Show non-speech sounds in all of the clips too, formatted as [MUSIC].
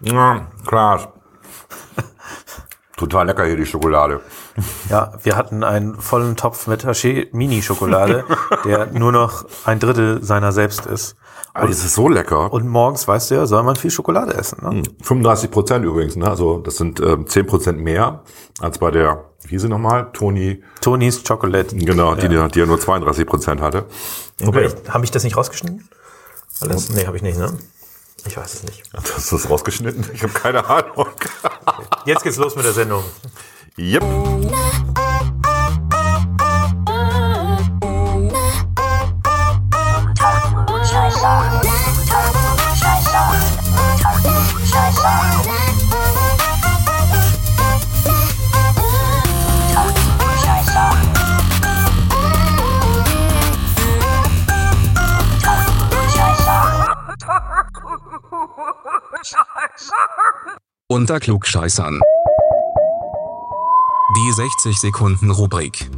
Ja, klar. Total lecker hier die Schokolade. Ja, wir hatten einen vollen Topf mit Haché Mini-Schokolade, [LAUGHS] der nur noch ein Drittel seiner selbst ist. Aber das ist so lecker. Und morgens, weißt du ja, soll man viel Schokolade essen. Ne? 35 Prozent übrigens, ne? Also das sind ähm, 10 Prozent mehr als bei der, wie hieß sie nochmal? Toni, Tony's Chocolate. genau, die, die, die ja nur 32 Prozent hatte. Ich, habe ich das nicht rausgeschnitten? Alles? Nee, habe ich nicht, ne? Ich weiß es nicht. Hast du das rausgeschnitten? Ich habe keine Ahnung. Jetzt geht's los mit der Sendung. Yep. Unter Klugscheißern. Die 60 Sekunden Rubrik.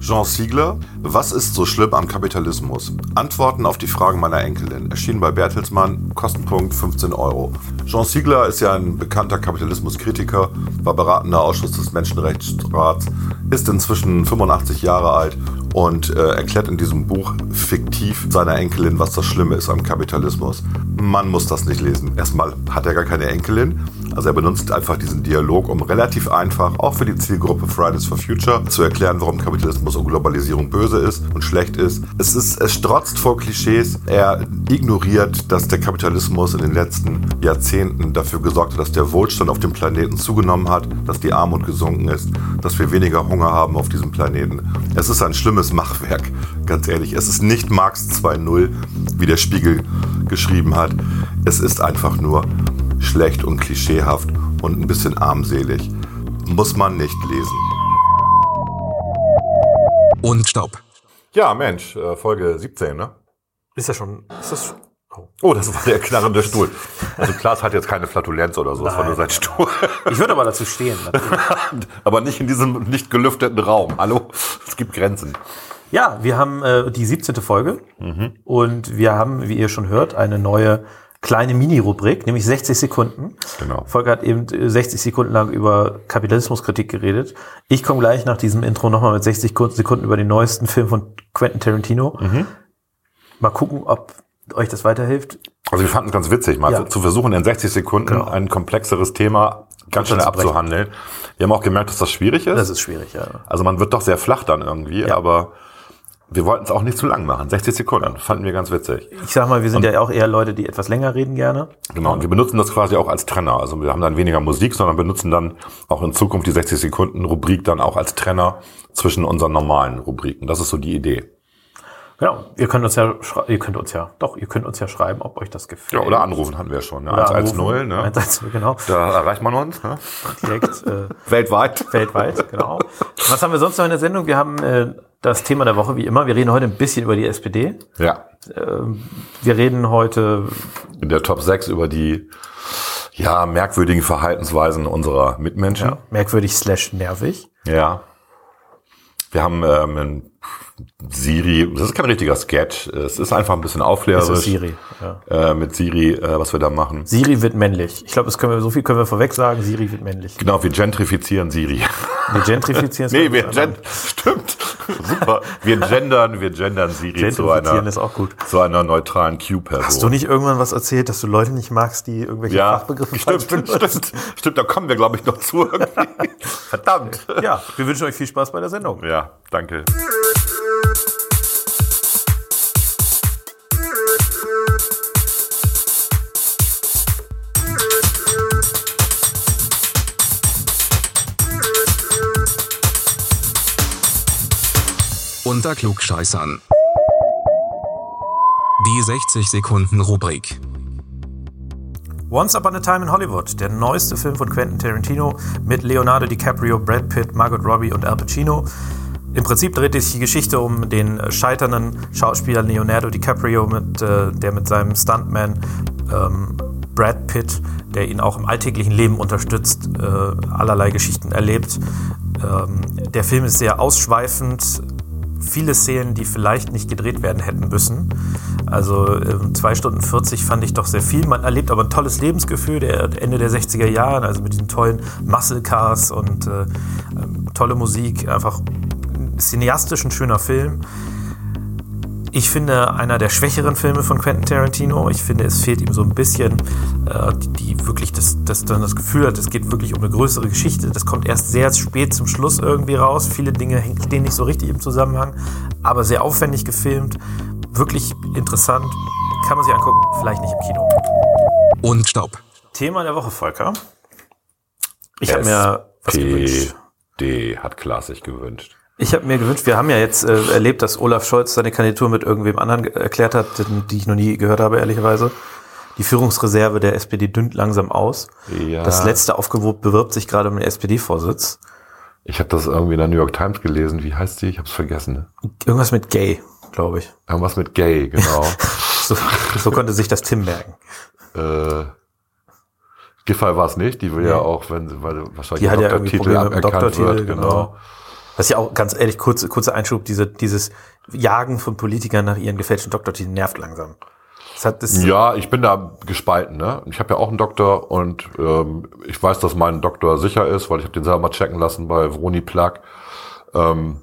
Jean Siegler, was ist so schlimm am Kapitalismus? Antworten auf die Fragen meiner Enkelin. Erschienen bei Bertelsmann, Kostenpunkt 15 Euro. Jean Siegler ist ja ein bekannter Kapitalismuskritiker, war beratender Ausschuss des Menschenrechtsrats, ist inzwischen 85 Jahre alt und äh, erklärt in diesem Buch fiktiv seiner Enkelin, was das Schlimme ist am Kapitalismus. Man muss das nicht lesen. Erstmal hat er gar keine Enkelin, also er benutzt einfach diesen Dialog, um relativ einfach, auch für die Zielgruppe Fridays for Future, zu erklären, warum Kapitalismus und Globalisierung böse ist und schlecht ist. Es ist, es strotzt vor Klischees. Er ignoriert, dass der Kapitalismus in den letzten Jahrzehnten dafür gesorgt hat, dass der Wohlstand auf dem Planeten zugenommen hat, dass die Armut gesunken ist, dass wir weniger Hunger haben auf diesem Planeten. Es ist ein schlimmes Machwerk, ganz ehrlich. Es ist nicht Marx 2.0, wie der Spiegel geschrieben hat. Es ist einfach nur schlecht und klischeehaft und ein bisschen armselig. Muss man nicht lesen. Und Stopp. Ja, Mensch, äh, Folge 17, ne? Ist ja schon, ist das, oh. Das war der knarrende Stuhl. Also Klaas hat jetzt keine Flatulenz oder so, das war nur sein Stuhl. Ich würde aber dazu stehen. natürlich. [LAUGHS] Aber nicht in diesem nicht gelüfteten Raum. Hallo? Es gibt Grenzen. Ja, wir haben äh, die 17. Folge und wir haben, wie ihr schon hört, eine neue kleine Mini-Rubrik, nämlich 60 Sekunden. Genau. Volker hat eben äh, 60 Sekunden lang über Kapitalismuskritik geredet. Ich komme gleich nach diesem Intro nochmal mit 60 Kur- Sekunden über den neuesten Film von Quentin Tarantino. Mal gucken, ob euch das weiterhilft. Also wir fanden es ganz witzig, mal Ja. zu versuchen, in 60 Sekunden Genau. ein komplexeres Thema ganz schnell abzuhandeln. Wir haben auch gemerkt, dass das schwierig ist. Das ist schwierig, ja. also man wird doch sehr flach dann irgendwie, Ja. aber wir wollten es auch nicht zu lang machen. 60 Sekunden, fanden wir ganz witzig. Ich sag mal, wir sind ja auch eher Leute, die etwas länger reden gerne. Genau, und wir benutzen das quasi auch als Trenner. Also wir haben dann weniger Musik, sondern benutzen dann auch in Zukunft die 60 Sekunden Rubrik dann auch als Trenner zwischen unseren normalen Rubriken. Das ist so die Idee. Genau. Ihr könnt uns ja, ihr könnt uns ja, doch, ihr könnt uns ja schreiben, ob euch das gefällt. Ja, oder anrufen hatten wir schon. Ne? Oder 110, anrufen. ne? 110, genau. Da erreicht man uns. Ne? Direkt, äh, [LAUGHS] Weltweit. weltweit, genau. Was haben wir sonst noch in der Sendung? Wir haben äh, das Thema der Woche, wie immer. Wir reden heute ein bisschen über die SPD. Ja. Wir reden heute, In der Top 6 über die ja, merkwürdigen Verhaltensweisen unserer Mitmenschen. ja, merkwürdig slash nervig. Ja. Wir haben ähm, ein Siri, das ist kein richtiger Sketch, es ist einfach ein bisschen aufklärerisch. Das ist Siri. Ja. Äh, mit Siri, äh, was wir da machen. Siri wird männlich. Ich glaube, das können wir, so viel können wir vorweg sagen. Siri wird männlich. Genau, wir gentrifizieren Siri. Wir gentrifizieren [LAUGHS] es. nee, wir gen stimmt. Super. Wir gendern, wir gendern Siri zu einer, ist auch gut. zu einer neutralen Q-Person. Hast du nicht irgendwann was erzählt, dass du Leute nicht magst, die irgendwelche ja, Fachbegriffe stimmt, benutzen? stimmt, stimmt, da kommen wir, glaube ich, noch zu. [LAUGHS] Verdammt. Ja, wir wünschen euch viel Spaß bei der Sendung. Ja, danke. Unter Klugscheißern. Die 60 Sekunden Rubrik. Once Upon a Time in Hollywood, der neueste Film von Quentin Tarantino mit Leonardo DiCaprio, Brad Pitt, Margot Robbie und Al Pacino. Im Prinzip dreht sich die Geschichte um den scheiternden Schauspieler Leonardo DiCaprio, mit, äh, der mit seinem Stuntman ähm, Brad Pitt, der ihn auch im alltäglichen Leben unterstützt, äh, allerlei Geschichten erlebt. Ähm, der Film ist sehr ausschweifend, viele Szenen, die vielleicht nicht gedreht werden hätten müssen. Also ähm, zwei Stunden 40 fand ich doch sehr viel. Man erlebt aber ein tolles Lebensgefühl der Ende der 60er Jahre, also mit diesen tollen Muscle Cars und äh, ähm, tolle Musik. Einfach cineastisch ein schöner Film. Ich finde, einer der schwächeren Filme von Quentin Tarantino. Ich finde, es fehlt ihm so ein bisschen, äh, die, die wirklich das, das, dann das Gefühl hat, es geht wirklich um eine größere Geschichte. Das kommt erst sehr spät zum Schluss irgendwie raus. Viele Dinge stehen nicht so richtig im Zusammenhang, aber sehr aufwendig gefilmt. Wirklich interessant. Kann man sich angucken, vielleicht nicht im Kino. Und Stopp. Thema der Woche, Volker. Ich habe mir was gewünscht. SPD hat Klaas sich gewünscht. Ich habe mir gewünscht, wir haben ja jetzt äh, erlebt, dass Olaf Scholz seine Kandidatur mit irgendwem anderen erklärt hat, die ich noch nie gehört habe, ehrlicherweise. Die Führungsreserve der SPD dünnt langsam aus. Ja. Das letzte Aufgebot bewirbt sich gerade um den SPD-Vorsitz. Ich habe das irgendwie in der New York Times gelesen. Wie heißt die? Ich habe es vergessen. Ne? Irgendwas mit Gay, glaube ich. Irgendwas mit Gay, genau. [LAUGHS] So, so konnte sich das Tim merken. äh, Giffey war es nicht. Die will ja auch, wenn sie, weil wahrscheinlich Die hat ja der irgendwie Doktortitel Probleme aberkannt Doktortitel, wird, genau. Was ja auch ganz ehrlich, kurze, kurzer Einschub, diese, dieses Jagen von Politikern nach ihren gefälschten Doktortiteln nervt langsam. Das hat das, Ja, ich bin da gespalten. Ne? Ich habe ja auch einen Doktor und ähm, ich weiß, dass mein Doktor sicher ist, weil ich habe den selber mal checken lassen bei Vroni Plug. Ähm,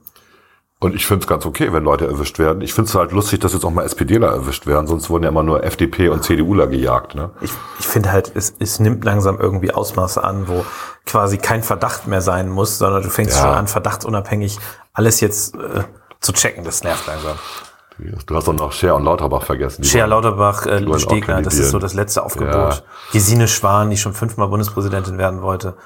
und ich finde es ganz okay, wenn Leute erwischt werden. Ich finde es halt lustig, dass jetzt auch mal SPDler erwischt werden, sonst wurden ja immer nur FDP und CDUler gejagt. Ne? ich, ich finde halt, es, es nimmt langsam irgendwie Ausmaße an, wo quasi kein Verdacht mehr sein muss, sondern du fängst Ja. schon an, verdachtsunabhängig alles jetzt äh, zu checken. Das nervt langsam. Du hast doch noch Scher und Lauterbach vergessen. Scher Lauterbach, äh, Stegner, das ist so das letzte Aufgebot. Ja. Gesine Schwan, die schon fünfmal Bundespräsidentin werden wollte.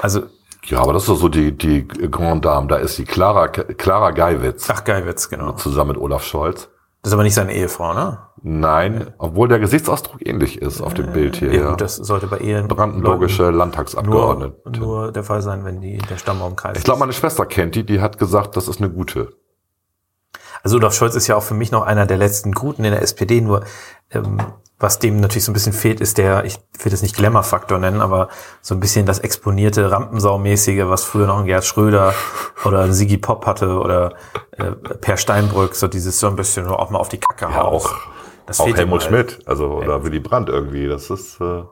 Also, Ja, aber das ist doch so die, die Grand Dame. Da ist die Clara, Clara Geiwitz ach Geiwitz, genau. zusammen mit Olaf Scholz. Das ist aber nicht seine Ehefrau, ne? Nein, obwohl der Gesichtsausdruck ähnlich ist auf dem Bild hier. Ja, gut, das sollte bei Ehen Brandenburgische Landtagsabgeordnete. nur, nur der Fall sein, wenn die der Stammbaumkreis Ich glaube, meine Schwester kennt die, die hat gesagt, das ist eine gute. Also Olaf Scholz ist ja auch für mich noch einer der letzten Guten in der SPD, nur ähm, was dem natürlich so ein bisschen fehlt, ist der, ich will das nicht Glamour-Faktor nennen, aber so ein bisschen das exponierte Rampensau-mäßige, was früher noch ein Gerd Schröder [LAUGHS] oder ein Sigi Pop hatte oder äh, Per Steinbrück, so dieses so ein bisschen auch mal auf die Kacke Ja, hauen. auch, Das auch Helmut. Schmidt, also oder Willy Brandt irgendwie. Das ist, äh,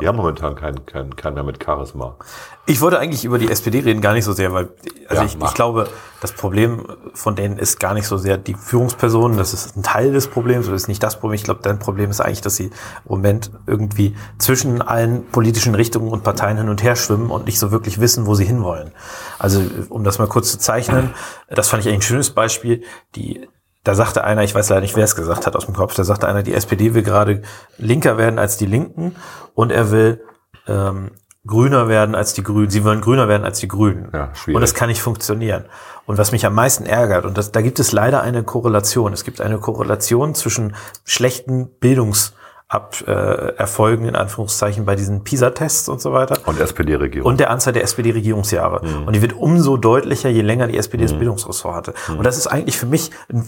die haben momentan keinen keinen keinen mehr mit Charisma. Ich wollte eigentlich über die SPD reden, gar nicht so sehr, weil also Ja, ich, ich glaube, das Problem von denen ist gar nicht so sehr die Führungspersonen, das ist ein Teil des Problems, das ist nicht das Problem. Ich glaube, dein Problem ist eigentlich, dass sie im Moment irgendwie zwischen allen politischen Richtungen und Parteien hin und her schwimmen und nicht so wirklich wissen, wo sie hinwollen. Also, um das mal kurz zu zeichnen, das fand ich eigentlich ein schönes Beispiel. Die da sagte einer, ich weiß leider nicht, wer es gesagt hat aus dem Kopf, da sagte einer, die SPD will gerade linker werden als die Linken und er will ähm, grüner werden als die Grünen. Sie wollen grüner werden als die Grünen. Ja, schwierig. und das kann nicht funktionieren. Und was mich am meisten ärgert, und das, da gibt es leider eine Korrelation. Es gibt eine Korrelation zwischen schlechten Bildungs Ab, äh, Erfolgen in Anführungszeichen bei diesen PISA-Tests und so weiter Und SPD-Regierung. und der Anzahl der SPD-Regierungsjahre. Mhm. Und die wird umso deutlicher, je länger die SPD das Bildungsressort hatte. Und das ist eigentlich für mich ein,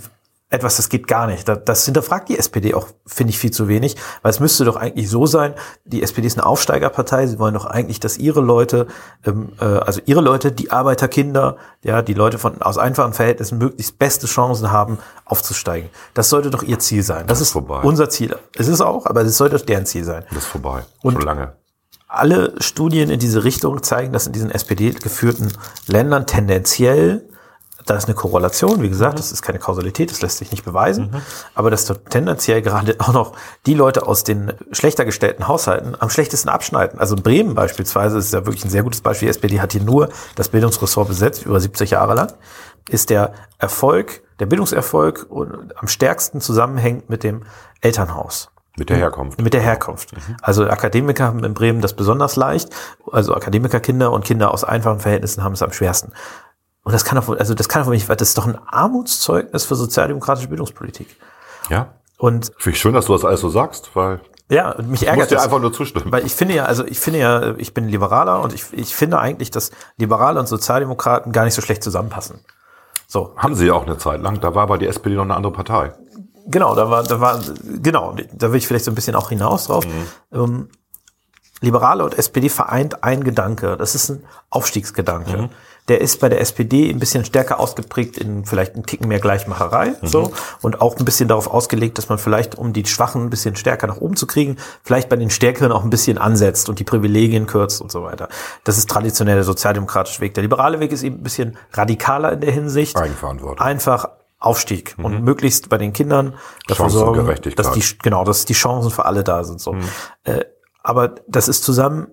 etwas, das geht gar nicht. Das, das hinterfragt die SPD auch, finde ich, viel zu wenig, weil es müsste doch eigentlich so sein, die SPD ist eine Aufsteigerpartei, sie wollen doch eigentlich, dass ihre Leute, ähm, äh, also ihre Leute, die Arbeiterkinder, ja, die Leute von aus einfachen Verhältnissen möglichst beste Chancen haben, aufzusteigen. Das sollte doch ihr Ziel sein. Das, ist ist vorbei. unser Ziel. Es ist auch, aber es sollte doch deren Ziel sein das ist vorbei. Und- Schon lange. alle Studien in diese Richtung zeigen, dass in diesen SPD-geführten Ländern tendenziell, da ist eine Korrelation, wie gesagt, das ist keine Kausalität, das lässt sich nicht beweisen, aber dass dort tendenziell gerade [LAUGHS] auch noch die Leute aus den schlechter gestellten Haushalten am schlechtesten abschneiden. Also in Bremen beispielsweise ist ja wirklich ein sehr gutes Beispiel. Die SPD hat hier nur das Bildungsressort besetzt, über 70 Jahre lang, ist der Erfolg, der Bildungserfolg und am stärksten zusammenhängt mit dem Elternhaus. Mit der Herkunft. Mit der Herkunft. Also Akademiker haben in Bremen das besonders leicht. Also Akademikerkinder und Kinder aus einfachen Verhältnissen haben es am schwersten. Und das kann doch, also das kann doch nicht, weil das ist doch ein Armutszeugnis für sozialdemokratische Bildungspolitik. Ja. Und Finde ich schön, dass du das alles so sagst, weil ja, und mich ärgert dir das. einfach nur zustimmen. Weil ich finde ja, also ich finde ja, ich bin Liberaler und ich, ich finde eigentlich, dass Liberale und Sozialdemokraten gar nicht so schlecht zusammenpassen. So, Haben sie ja auch eine Zeit lang. Da war aber die SPD noch eine andere Partei. Genau, da war, da war, genau, da will ich vielleicht so ein bisschen auch hinaus drauf. Ähm, Liberale und SPD vereint ein Gedanke. Das ist ein Aufstiegsgedanke. Der ist bei der SPD ein bisschen stärker ausgeprägt in vielleicht einen Ticken mehr Gleichmacherei, so. Und auch ein bisschen darauf ausgelegt, dass man vielleicht, um die Schwachen ein bisschen stärker nach oben zu kriegen, vielleicht bei den Stärkeren auch ein bisschen ansetzt und die Privilegien kürzt und so weiter. Das ist traditionell der sozialdemokratische Weg. Der liberale Weg ist eben ein bisschen radikaler in der Hinsicht. Eigenverantwortung. Einfach Aufstieg und möglichst bei den Kindern dafür sorgen, dass die genau, dass die Chancen für alle da sind. So, äh, aber das ist zusammen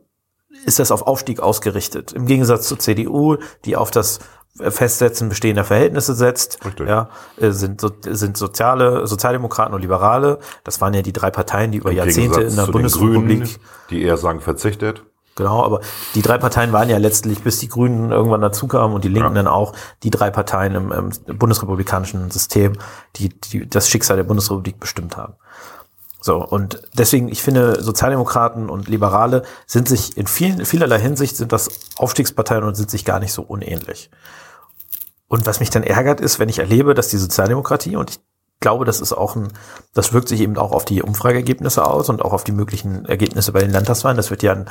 ist das auf Aufstieg ausgerichtet. Im Gegensatz zur CDU, die auf das Festsetzen bestehender Verhältnisse setzt, Richtig. ja, äh, sind, so, sind soziale, Sozialdemokraten und Liberale. Das waren ja die drei Parteien, die über Im Jahrzehnte Gegensatz in der Bundesrepublik Grünen, die eher sagen, verzichtet. Genau, aber die drei Parteien waren ja letztlich, bis die Grünen irgendwann dazukamen und die Linken Ja. dann auch, die drei Parteien im, im bundesrepublikanischen System, die, die das Schicksal der Bundesrepublik bestimmt haben. So, und deswegen, ich finde, Sozialdemokraten und Liberale sind sich in vielen, vielerlei Hinsicht sind das Aufstiegsparteien und sind sich gar nicht so unähnlich. Und was mich dann ärgert, ist, wenn ich erlebe, dass die Sozialdemokratie, und ich glaube, das ist auch ein, das wirkt sich eben auch auf die Umfrageergebnisse aus und auch auf die möglichen Ergebnisse bei den Landtagswahlen. Das wird ja ein,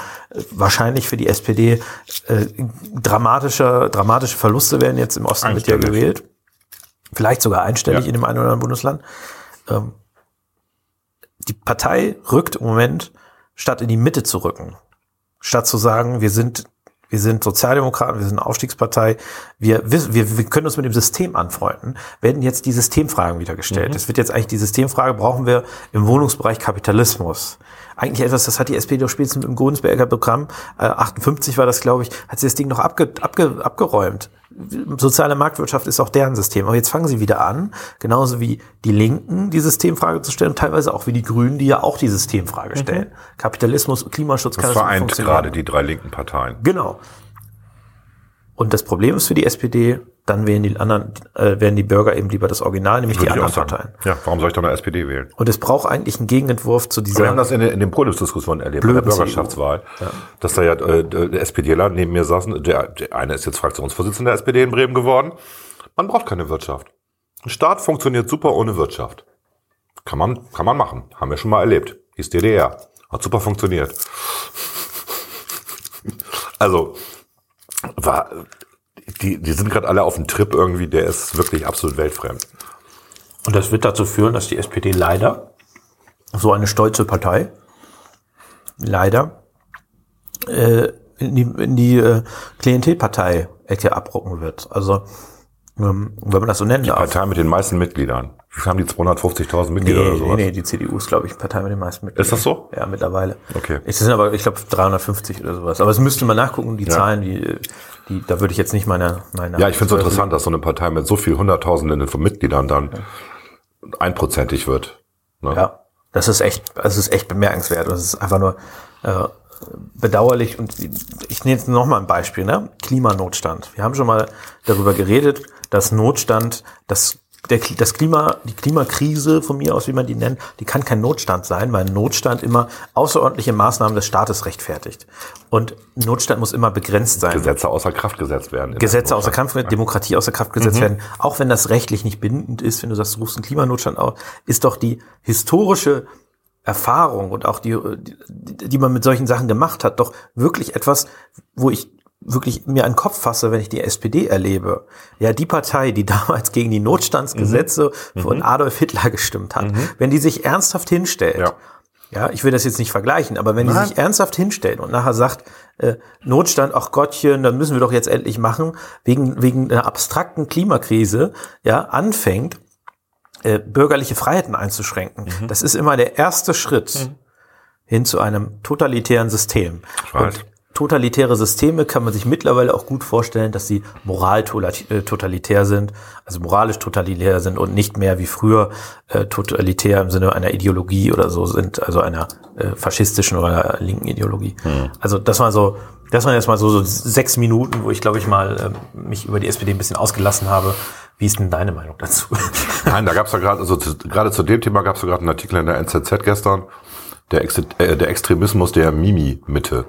wahrscheinlich für die SPD äh, dramatische, dramatische Verluste werden jetzt im Osten wird ja gewählt. Vielleicht sogar einstellig Ja. in dem einen oder anderen Bundesland. Ähm, die Partei rückt im Moment, statt in die Mitte zu rücken, statt zu sagen, wir sind, wir sind Sozialdemokraten, wir sind eine Aufstiegspartei, wir, wissen- wir, wir können uns mit dem System anfreunden, werden jetzt die Systemfragen wieder gestellt. Es wird jetzt eigentlich die Systemfrage, brauchen wir im Wohnungsbereich Kapitalismus? Eigentlich etwas, das hat die SPD doch spätestens im Godensberger Programm, äh, 58 war das, glaube ich, hat sie das Ding noch abge, abge, abgeräumt. Soziale Marktwirtschaft ist auch deren System. Aber jetzt fangen sie wieder an, genauso wie die Linken die Systemfrage zu stellen, teilweise auch wie die Grünen, die ja auch die Systemfrage stellen. Kapitalismus, Klimaschutz Das kann nicht vereint gerade die drei linken Parteien. Genau. Und das Problem ist für die SPD, dann wählen die anderen, äh, wählen die Bürger eben lieber das Original, nämlich die anderen. Parteien. Ja, warum soll ich dann eine SPD wählen? Und es braucht eigentlich einen Gegenentwurf zu dieser. Wir haben das in, den- in den Podiumsdiskussionen erlebt, bei der Bürgerschaftswahl, dass da ja äh, der SPDler neben mir saßen, der, der eine ist jetzt Fraktionsvorsitzender der SPD in Bremen geworden. Man braucht keine Wirtschaft. Ein Staat funktioniert super ohne Wirtschaft. Kann man, kann man machen. Haben wir schon mal erlebt. Hieß DDR. Hat super funktioniert. [LAUGHS] Also, war, die, die sind gerade alle auf dem Trip irgendwie, der ist wirklich absolut weltfremd. Und das wird dazu führen, dass die SPD leider, so eine stolze Partei, leider äh, in die, in die äh, Klientelpartei-Ecke abrucken wird. Also, ähm, wenn man das so nennen darf. Partei mit den meisten Mitgliedern. Wie haben die 250.000 Mitglieder oder Nee, sowas? nee, nee, die CDU ist, glaube ich, Partei mit den meisten Mitgliedern. Ist das so? Ja, mittlerweile. Okay. Es sind aber, ich glaube, 350 oder sowas. Aber es müsste man nachgucken, die Zahlen, die, die, da würde ich jetzt nicht meine, meine. Ja, ich finde es interessant, dass so eine Partei mit so viel Hunderttausenden von Mitgliedern dann einprozentig wird. Ne? Ja, das ist echt, das ist echt bemerkenswert. Das ist einfach nur äh, bedauerlich. Und ich nehme jetzt noch mal ein Beispiel, ne? Klimanotstand. Wir haben schon mal darüber geredet, dass Notstand, das der, das Klima, die Klimakrise von mir aus, wie man die nennt, die kann kein Notstand sein, weil Notstand immer außerordentliche Maßnahmen des Staates rechtfertigt. Und Notstand muss immer begrenzt sein. Gesetze außer Kraft gesetzt werden. Gesetze außer. Kraft, Demokratie außer Kraft gesetzt werden, auch wenn das rechtlich nicht bindend ist, wenn du sagst, du rufst einen Klimanotstand auf, ist doch die historische Erfahrung und auch die, die, die man mit solchen Sachen gemacht hat, doch wirklich etwas, wo ich wirklich mir einen Kopf fasse, wenn ich die SPD erlebe. Ja, die Partei, die [LAUGHS] damals gegen die Notstandsgesetze von Adolf Hitler gestimmt hat, wenn die sich ernsthaft hinstellt, Ja. ja, ich will das jetzt nicht vergleichen, aber wenn die Nein. sich ernsthaft hinstellt und nachher sagt, äh, Notstand, ach Gottchen, dann müssen wir doch jetzt endlich machen, wegen, wegen einer abstrakten Klimakrise, ja, anfängt, äh, bürgerliche Freiheiten einzuschränken. Mhm. Das ist immer der erste Schritt hin zu einem totalitären System. Und totalitäre Systeme kann man sich mittlerweile auch gut vorstellen, dass sie moral äh, totalitär sind, also moralisch totalitär sind und nicht mehr wie früher äh, totalitär im Sinne einer Ideologie oder so sind, also einer äh, faschistischen oder einer linken Ideologie. Hm. Also das war so, das waren jetzt mal so, so sechs Minuten, wo ich glaube ich mal äh, mich über die SPD ein bisschen ausgelassen habe. Wie ist denn deine Meinung dazu? [LAUGHS] Nein, da gab es ja gerade, also zu, gerade zu dem Thema gab es ja gerade einen Artikel in der NZZ gestern, der, Ex äh, der Extremismus der Mimi-Mitte.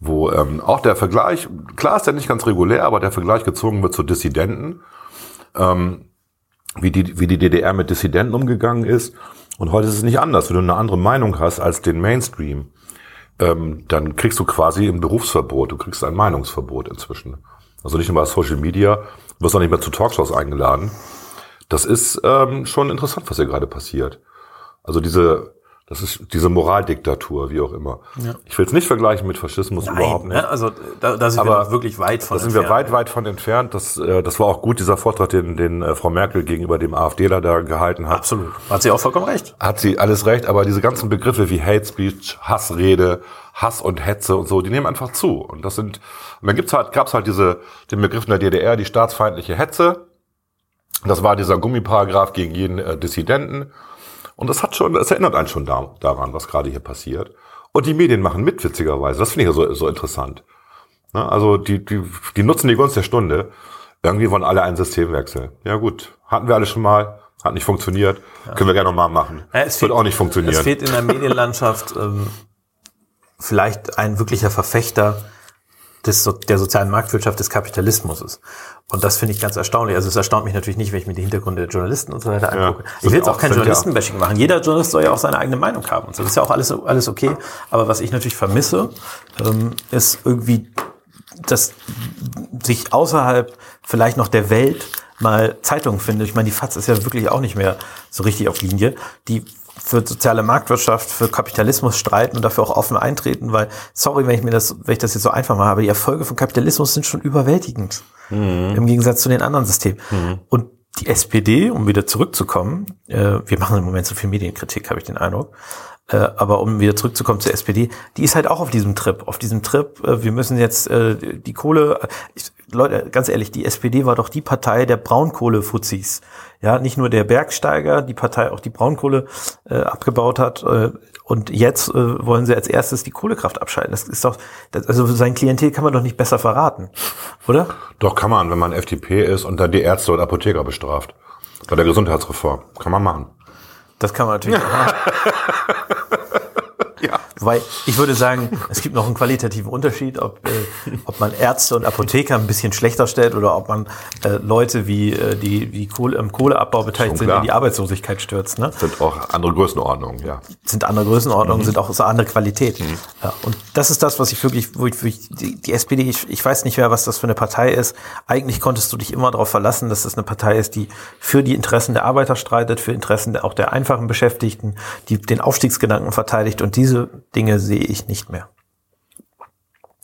Wo ähm, auch der Vergleich, klar ist der nicht ganz regulär, aber der Vergleich gezogen wird zu Dissidenten, ähm, wie, die, wie die DDR mit Dissidenten umgegangen ist. Und heute ist es nicht anders, wenn du eine andere Meinung hast als den Mainstream. ähm, dann kriegst du quasi ein Berufsverbot, du kriegst ein Meinungsverbot inzwischen. Also nicht nur bei Social Media, du wirst auch nicht mehr zu Talkshows eingeladen. Das ist ähm, schon interessant, was hier gerade passiert. Also diese, das ist diese Moraldiktatur, wie auch immer. Ja. Ich will es nicht vergleichen mit Faschismus überhaupt nicht. ne? also da, da sind wir Aber noch wirklich weit von Da sind wir entfernt. weit, weit von entfernt. Das, äh, das war auch gut, dieser Vortrag, den, den äh, Frau Merkel gegenüber dem AfDler da gehalten hat. Absolut. Hat sie auch vollkommen recht. Hat sie alles recht, aber diese ganzen Begriffe wie Hate Speech, Hassrede, Hass und Hetze und so, die nehmen einfach zu. Und das sind, und dann gibt's halt, gab's halt diese, den Begriff in der DDR, die staatsfeindliche Hetze. Das war dieser Gummiparagraph gegen jeden äh, Dissidenten. Und das hat schon, das erinnert einen schon da, daran, was gerade hier passiert. Und die Medien machen mit, witzigerweise. Das finde ich ja so, so interessant. Ne? Also die, die, die nutzen die Gunst der Stunde. Irgendwie wollen alle einen Systemwechsel. Ja gut, hatten wir alle schon mal, hat nicht funktioniert. Können wir gerne nochmal machen. Ja, es Wird fehlt- auch nicht funktionieren. Es fehlt in der Medienlandschaft ähm, vielleicht ein wirklicher Verfechter des, der sozialen Marktwirtschaft des Kapitalismus ist. Und das finde ich ganz erstaunlich. Also es erstaunt mich natürlich nicht, wenn ich mir die Hintergründe der Journalisten und so weiter angucke. ich will jetzt auch kein ja- Journalistenbashing machen. Jeder Journalist soll ja auch seine eigene Meinung haben. Und so. Das ist ja auch alles, alles okay. Aber was ich natürlich vermisse, ähm, ist irgendwie, dass sich außerhalb vielleicht noch der Welt mal Zeitungen finde. Ich meine, die FAZ ist ja wirklich auch nicht mehr so richtig auf Linie. Die für soziale Marktwirtschaft, für Kapitalismus streiten und dafür auch offen eintreten, weil, sorry, wenn ich mir das, wenn ich das jetzt so einfach mache, aber die Erfolge von Kapitalismus sind schon überwältigend. Im Gegensatz zu den anderen Systemen. Und die SPD, um wieder zurückzukommen, äh, wir machen im Moment so viel Medienkritik, habe ich den Eindruck, äh, aber um wieder zurückzukommen zur SPD, die ist halt auch auf diesem Trip, auf diesem Trip, äh, wir müssen jetzt äh, die Kohle, ich, Leute, ganz ehrlich, die SPD war doch die Partei der Braunkohle-Fuzis. Ja, nicht nur der Bergsteiger, die Partei auch die Braunkohle äh, abgebaut hat. Äh, und jetzt äh, wollen sie als erstes die Kohlekraft abschalten. Das ist doch, das, also sein Klientel kann man doch nicht besser verraten, oder? Doch kann man, wenn man FDP ist und dann die Ärzte und Apotheker bestraft. Bei der Gesundheitsreform. Kann man machen. Das kann man natürlich auch machen. [LAUGHS] Weil ich würde sagen, es gibt noch einen qualitativen Unterschied, ob, äh, ob man Ärzte und Apotheker ein bisschen schlechter stellt oder ob man äh, Leute, wie äh, die, die Kohle, im Kohleabbau beteiligt sind, in die Arbeitslosigkeit stürzt. Ne? Sind auch andere Größenordnungen, ja. sind andere Größenordnungen, sind auch so andere Qualität. Ja, und das ist das, was ich wirklich, wo ich, wo ich die, die SPD, ich, ich weiß nicht mehr, was das für eine Partei ist. Eigentlich konntest du dich immer darauf verlassen, dass das eine Partei ist, die für die Interessen der Arbeiter streitet, für Interessen auch der einfachen Beschäftigten, die den Aufstiegsgedanken verteidigt. Und diese Dinge sehe ich nicht mehr.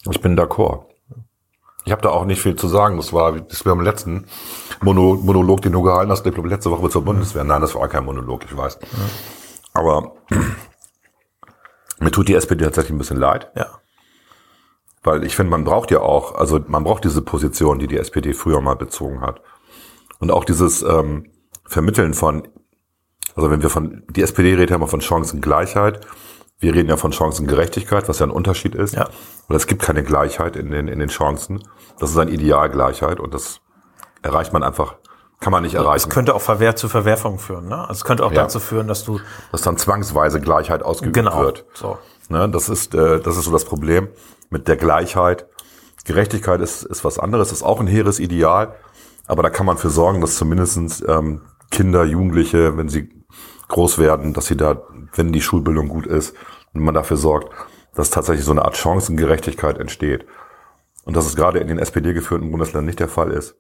Ich bin d'accord. Ich habe da auch nicht viel zu sagen. Das war, das war im letzten Mono, Monolog, den du gehalten hast, ich glaube letzte Woche zur Bundeswehr. Nein, das war kein Monolog, ich weiß. Aber mir tut die SPD tatsächlich ein bisschen leid, Ja. weil ich finde, man braucht ja auch, also man braucht diese Position, die die SPD früher mal bezogen hat. Und auch dieses ähm, Vermitteln von, also wenn wir von, die SPD redet ja immer von Chancengleichheit, wir reden ja von Chancengerechtigkeit, was ja ein Unterschied ist. Ja. Und es gibt keine Gleichheit in den, in den Chancen. Das ist ein Idealgleichheit und das erreicht man einfach, kann man nicht Es erreichen. könnte auch Verwehr zu Verwerfungen führen. Ne? Es könnte auch Ja. dazu führen, dass du dass dann zwangsweise Gleichheit ausgeübt genau wird. so Ne, das ist, äh, das ist so das Problem mit der Gleichheit. Gerechtigkeit ist, ist was anderes, ist auch ein hehres Ideal, aber da kann man für sorgen, dass zumindestens ähm, Kinder, Jugendliche, wenn sie groß werden, dass sie da, wenn die Schulbildung gut ist, wenn man dafür sorgt, dass tatsächlich so eine Art Chancengerechtigkeit entsteht. Und dass es gerade in den SPD-geführten Bundesländern nicht der Fall ist.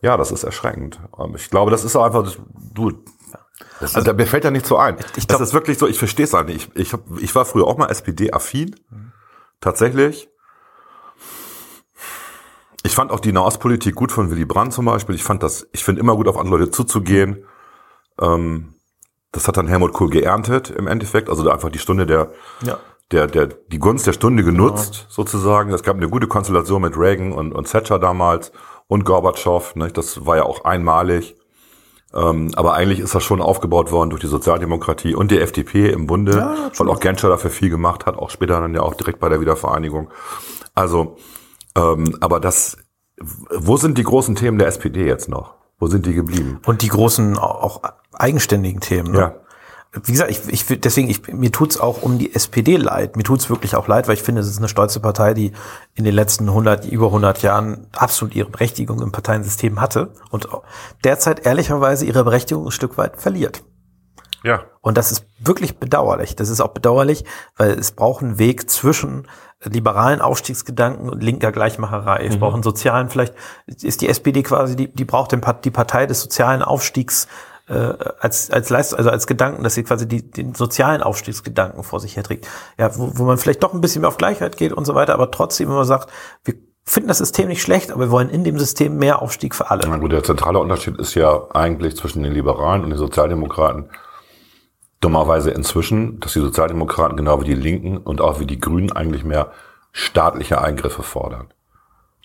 Ja, das ist erschreckend. Ähm, Ich glaube, das ist einfach, du, das, also, mir fällt ja nicht so ein. ich das glaub- ist wirklich so, ich verstehe es nicht. Ich, ich, hab, ich war früher auch mal SPD-affin. Tatsächlich. Ich fand auch die Nahostpolitik gut von Willy Brandt zum Beispiel. Ich fand das, ich finde immer gut, auf andere Leute zuzugehen. Ähm, das hat dann Helmut Kohl geerntet im Endeffekt. Also da einfach die Stunde der, ja der, der, die Gunst der Stunde genutzt, sozusagen. Es gab eine gute Konstellation mit Reagan und, und Thatcher damals und Gorbatschow. Ne? Das war ja auch einmalig. Ähm, aber eigentlich ist das schon aufgebaut worden durch die Sozialdemokratie und die FDP im Bunde, weil auch Genscher dafür viel gemacht hat, auch später dann ja auch direkt bei der Wiedervereinigung. Also, ähm, aber das, wo sind die großen Themen der SPD jetzt noch? Wo sind die geblieben? und die großen auch eigenständigen Themen. Ne? Ja. Wie gesagt, ich, ich deswegen ich, mir tut's auch um die SPD leid. Mir tut's wirklich auch leid, weil ich finde, es ist eine stolze Partei, die in den letzten 100 über 100 Jahren absolut ihre Berechtigung im Parteiensystem hatte und derzeit ehrlicherweise ihre Berechtigung ein Stück weit verliert. Ja. Und das ist wirklich bedauerlich. Das ist auch bedauerlich, weil es braucht einen Weg zwischen liberalen Aufstiegsgedanken und linker Gleichmacherei. Es braucht einen sozialen, vielleicht ist die SPD quasi, die, die braucht den, die Partei des sozialen Aufstiegs äh, als als Leistung, also als Gedanken, dass sie quasi die, den sozialen Aufstiegsgedanken vor sich herträgt. Ja, wo, wo man vielleicht doch ein bisschen mehr auf Gleichheit geht und so weiter, aber trotzdem immer sagt, wir finden das System nicht schlecht, aber wir wollen in dem System mehr Aufstieg für alle. Na gut, der zentrale Unterschied ist ja eigentlich zwischen den Liberalen und den Sozialdemokraten dummerweise inzwischen, dass die Sozialdemokraten genau wie die Linken und auch wie die Grünen eigentlich mehr staatliche Eingriffe fordern.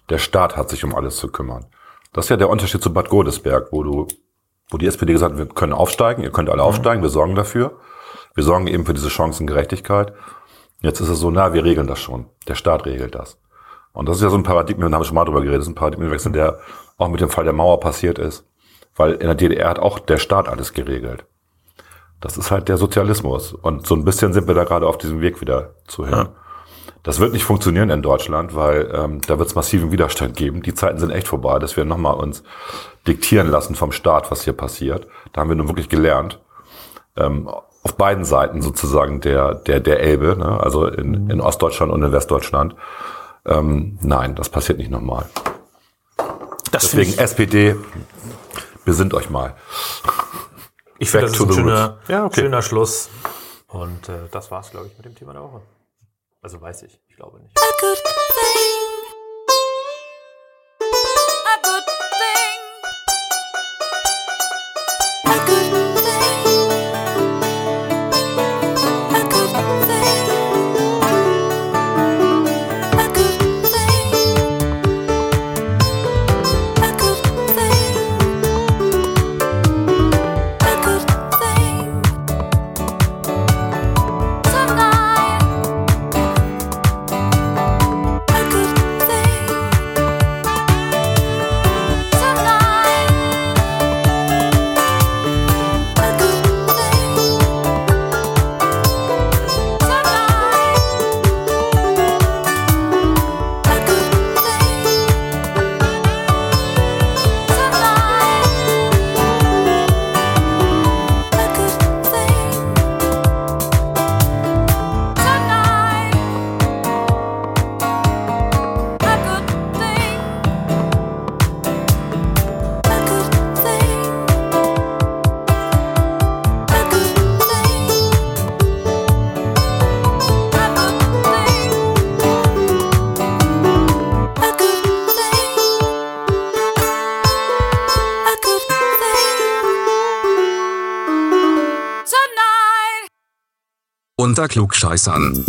Der Staat hat sich um alles zu kümmern. Das ist ja der Unterschied zu Bad Godesberg, wo du, wo die SPD gesagt hat, wir können aufsteigen, ihr könnt alle aufsteigen, wir sorgen dafür. Wir sorgen eben für diese Chancengerechtigkeit. Jetzt ist es so, na, wir regeln das schon. Der Staat regelt das. Und das ist ja so ein Paradigmen, da haben wir schon mal drüber geredet, das ist ein Paradigmenwechsel, der auch mit dem Fall der Mauer passiert ist. Weil in der DDR hat auch der Staat alles geregelt. Das ist halt der Sozialismus. Und so ein bisschen sind wir da gerade auf diesem Weg wieder zu hin. Das wird nicht funktionieren in Deutschland, weil ähm, da wird es massiven Widerstand geben. Die Zeiten sind echt vorbei, dass wir nochmal uns diktieren lassen vom Staat, was hier passiert. Da haben wir nun wirklich gelernt. Ähm, auf beiden Seiten sozusagen der, der, der Elbe, ne? also in, in Ostdeutschland und in Westdeutschland. Ähm, nein, das passiert nicht nochmal. Das Deswegen SPD, besinnt euch mal. ich finde, das ist ein schöner. Ja, okay. schöner Schluss. Und äh, das war's, glaube ich, mit dem Thema der Woche. Also weiß ich, ich glaube nicht. Unter Klugscheißern.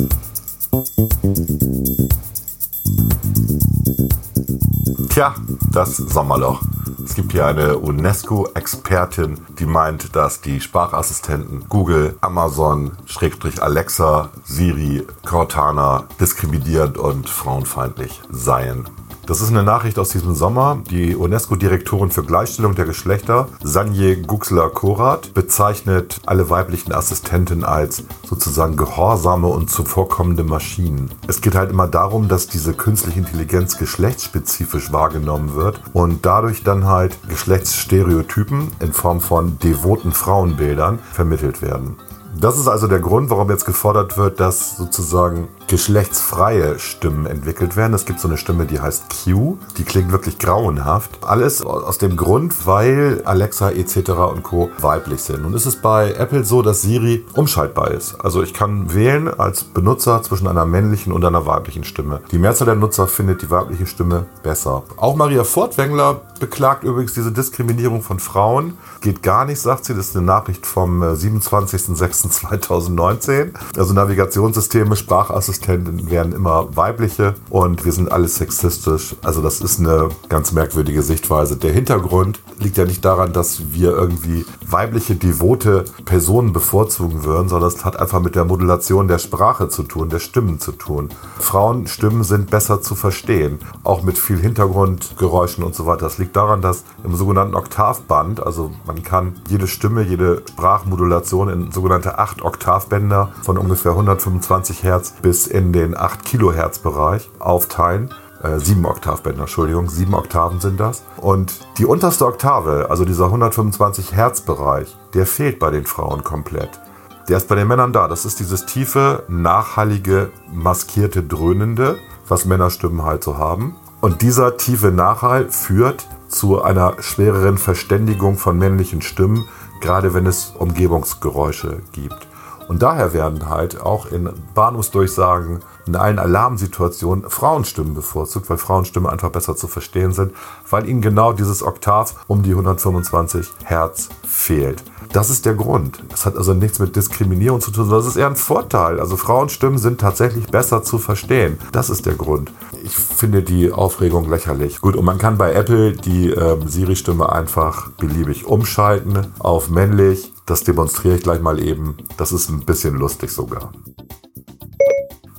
Tja, das Sommerloch. Es gibt hier eine UNESCO-Expertin, die meint, dass die Sprachassistenten Google, Amazon, Schrägstrich Alexa, Siri, Cortana diskriminierend und frauenfeindlich seien. Das ist eine Nachricht aus diesem Sommer. Die UNESCO-Direktorin für Gleichstellung der Geschlechter, Sanje Guxler-Korat, bezeichnet alle weiblichen Assistenten als sozusagen gehorsame und zuvorkommende Maschinen. Es geht halt immer darum, dass diese künstliche Intelligenz geschlechtsspezifisch wahrgenommen wird und dadurch dann halt Geschlechtsstereotypen in Form von devoten Frauenbildern vermittelt werden. Das ist also der Grund, warum jetzt gefordert wird, dass sozusagen geschlechtsfreie Stimmen entwickelt werden. Es gibt so eine Stimme, die heißt Q, die klingt wirklich grauenhaft. Alles aus dem Grund, weil Alexa etc. und Co. weiblich sind. Nun ist es bei Apple so, dass Siri umschaltbar ist. Also ich kann wählen als Benutzer zwischen einer männlichen und einer weiblichen Stimme. Die Mehrzahl der Nutzer findet die weibliche Stimme besser. Auch Maria Fortwängler beklagt übrigens diese Diskriminierung von Frauen. Geht gar nicht, sagt sie. Das ist eine Nachricht vom äh, 27.06.2019. Also Navigationssysteme, Sprachassistenten werden immer weibliche und wir sind alle sexistisch. Also das ist eine ganz merkwürdige Sichtweise. Der Hintergrund liegt ja nicht daran, dass wir irgendwie weibliche, devote Personen bevorzugen würden, sondern es hat einfach mit der Modulation der Sprache zu tun, der Stimmen zu tun. Frauenstimmen sind besser zu verstehen, auch mit viel Hintergrundgeräuschen und so weiter. Das liegt daran, dass im sogenannten Oktavband, also man kann jede Stimme, jede Sprachmodulation in sogenannte 8 Oktavbänder von ungefähr 125 Hertz bis in den 8 Kilohertz Bereich aufteilen. Äh, sieben Oktavbänder, Entschuldigung, sieben Oktaven sind das. Und die unterste Oktave, also dieser 125 Hertz Bereich, der fehlt bei den Frauen komplett. Der ist bei den Männern da. Das ist dieses tiefe, nachhallige, maskierte, dröhnende, was Männerstimmen halt so haben. Und dieser tiefe Nachhall führt zu einer schwereren Verständigung von männlichen Stimmen, gerade wenn es Umgebungsgeräusche gibt. Und daher werden halt auch in Bahnhofsdurchsagen, in allen Alarmsituationen Frauenstimmen bevorzugt, weil Frauenstimmen einfach besser zu verstehen sind, weil ihnen genau dieses Oktav um die 125 Hertz fehlt. Das ist der Grund. Das hat also nichts mit Diskriminierung zu tun, sondern das ist eher ein Vorteil. Also Frauenstimmen sind tatsächlich besser zu verstehen. Das ist der Grund. Ich finde die Aufregung lächerlich. Gut, und man kann bei Apple die ähm, Siri-Stimme einfach beliebig umschalten auf männlich. Das demonstriere ich gleich mal eben. Das ist ein bisschen lustig sogar.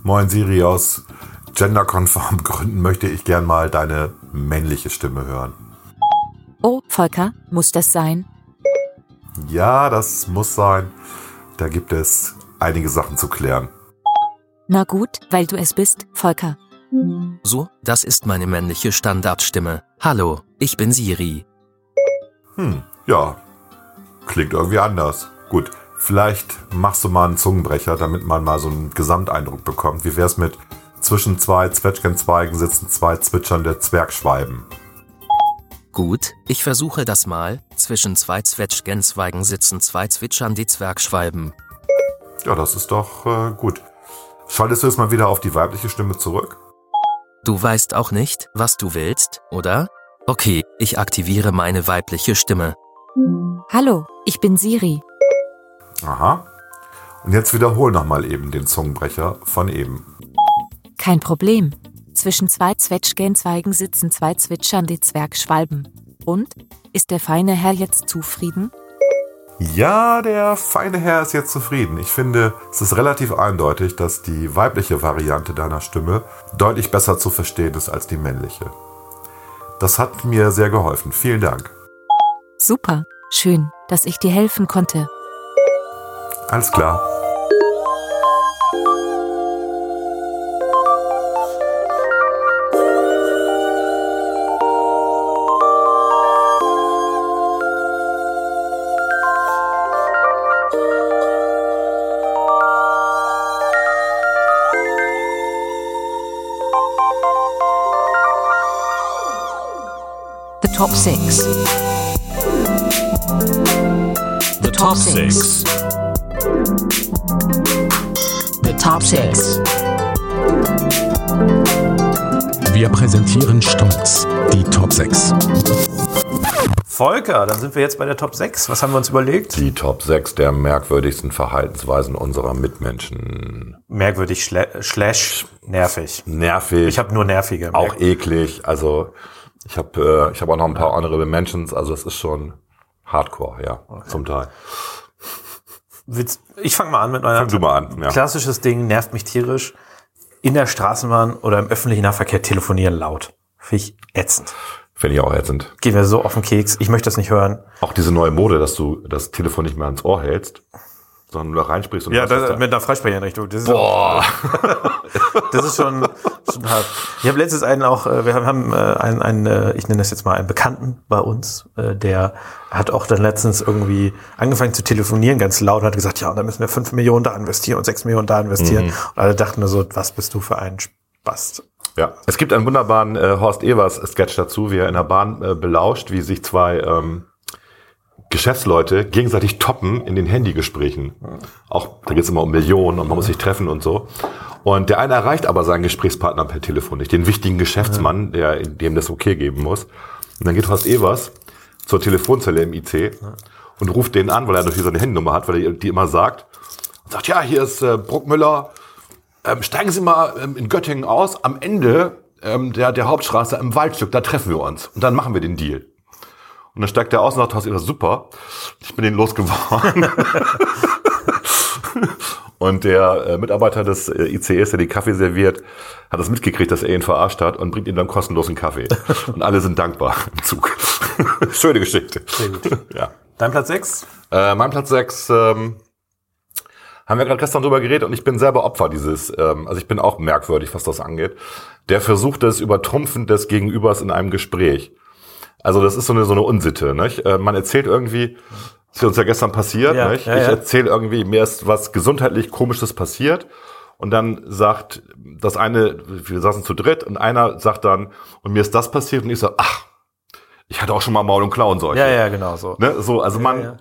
Moin Siri, aus genderkonformen [LAUGHS] Gründen möchte ich gern mal deine männliche Stimme hören. Oh, Volker, muss das sein? Ja, das muss sein. Da gibt es einige Sachen zu klären. Na gut, weil du es bist, Volker. So, das ist meine männliche Standardstimme. Hallo, ich bin Siri. Hm, ja. Klingt irgendwie anders. Gut, vielleicht machst du mal einen Zungenbrecher, damit man mal so einen Gesamteindruck bekommt. Wie wär's mit zwischen zwei Zwetschgenzweigen sitzen zwei zwitschernde Zwergschwalben? Gut, ich versuche das mal. Zwischen zwei Zwetschgenzweigen sitzen zwei zwitschernde Zwergschwalben. Ja, das ist doch äh, gut. Schaltest du jetzt mal wieder auf die weibliche Stimme zurück? Du weißt auch nicht, was du willst, oder? Okay, ich aktiviere meine weibliche Stimme. Hallo, ich bin Siri. Aha. Und jetzt wiederhol nochmal eben den Zungenbrecher von eben. Kein Problem. Zwischen zwei Zwetschgenzweigen sitzen zwei zwitschernde Zwergschwalben. Und? Ist der feine Herr jetzt zufrieden? Ja, der feine Herr ist jetzt zufrieden. Ich finde, es ist relativ eindeutig, dass die weibliche Variante deiner Stimme deutlich besser zu verstehen ist als die männliche. Das hat mir sehr geholfen. Vielen Dank. Super. Schön, dass ich dir helfen konnte. Alles klar. The top six. The top six. The präsentieren stolz die Top 6. Volker, dann sind wir jetzt bei der Top 6. Was haben wir uns überlegt? Die Top 6 der merkwürdigsten Verhaltensweisen unserer Mitmenschen. Merkwürdig, schle- slash nervig. Nervig. Ich habe nur nervige. auch eklig. Also ich habe äh, ich habe auch noch ein paar andere Mentions. Also es ist schon Hardcore, ja, zum Teil. Witz- Ich fange mal an mit meiner Fang du mal an. Ja. klassisches Ding, nervt mich tierisch. In der Straßenbahn oder im öffentlichen Nahverkehr telefonieren laut. Finde ich ätzend. Finde ich auch ätzend. Geht mir so auf den Keks. Ich möchte das nicht hören. Auch diese neue Mode, dass du das Telefon nicht mehr ans Ohr hältst, sondern nur reinsprichst und Ja, das, da- mit einer Freisprecheinrichtung. Das Boah. [LAUGHS] das ist schon, schon hart. Ich habe letztens einen auch, äh, wir haben, äh, einen, einen, äh, ich nenne das jetzt mal einen Bekannten bei uns, der hat auch dann letztens irgendwie angefangen zu telefonieren, ganz laut und hat gesagt, ja, und da müssen wir fünf Millionen da investieren und sechs Millionen da investieren. Und alle dachten nur so, was bist du für ein Spast? Ja, es gibt einen wunderbaren äh, Horst Evers Sketch dazu, wie er in der Bahn äh, belauscht, wie sich zwei ähm, Geschäftsleute gegenseitig toppen in den Handygesprächen. Auch da geht es immer um Millionen und man muss sich treffen und so. Und der eine erreicht aber seinen Gesprächspartner per Telefon nicht, den wichtigen Geschäftsmann, der dem das okay geben muss. Und dann geht Horst Evers zur Telefonzelle im IC und ruft den an, weil er natürlich seine Handynummer hat, weil er die immer sagt. Und sagt, ja, hier ist äh, Bruckmüller, ähm, steigen Sie mal ähm, in Göttingen aus, am Ende ähm, der, der Hauptstraße im Waldstück, da treffen wir uns und dann machen wir den Deal. Und dann steigt er aus und sagt, Horst Evers, super, ich bin den losgeworden. [LAUGHS] Und der äh, Mitarbeiter des äh, ICEs, der die Kaffee serviert, hat das mitgekriegt, dass er ihn verarscht hat und bringt ihm dann kostenlosen Kaffee. [LAUGHS] Und alle sind dankbar im Zug. [LAUGHS] Schöne Geschichte. Sehr gut. Ja. Dein Platz sechs? Äh, mein Platz 6 ähm, Haben wir gerade gestern drüber geredet und ich bin selber Opfer dieses, ähm, also ich bin auch merkwürdig, was das angeht. Der versucht das Übertrumpfen des Gegenübers in einem Gespräch. Also das ist so eine, so eine Unsitte. Nicht? Äh, man erzählt irgendwie, das ist uns ja gestern passiert, Ja, nicht? ja, ich ja. erzähle irgendwie, mir ist was gesundheitlich Komisches passiert und dann sagt das eine, wir saßen zu dritt und einer sagt dann, und mir ist das passiert und ich so, ach, ich hatte auch schon mal Maul- und Klauenseuche. Ja, ja, genau so. Ne? So, also man,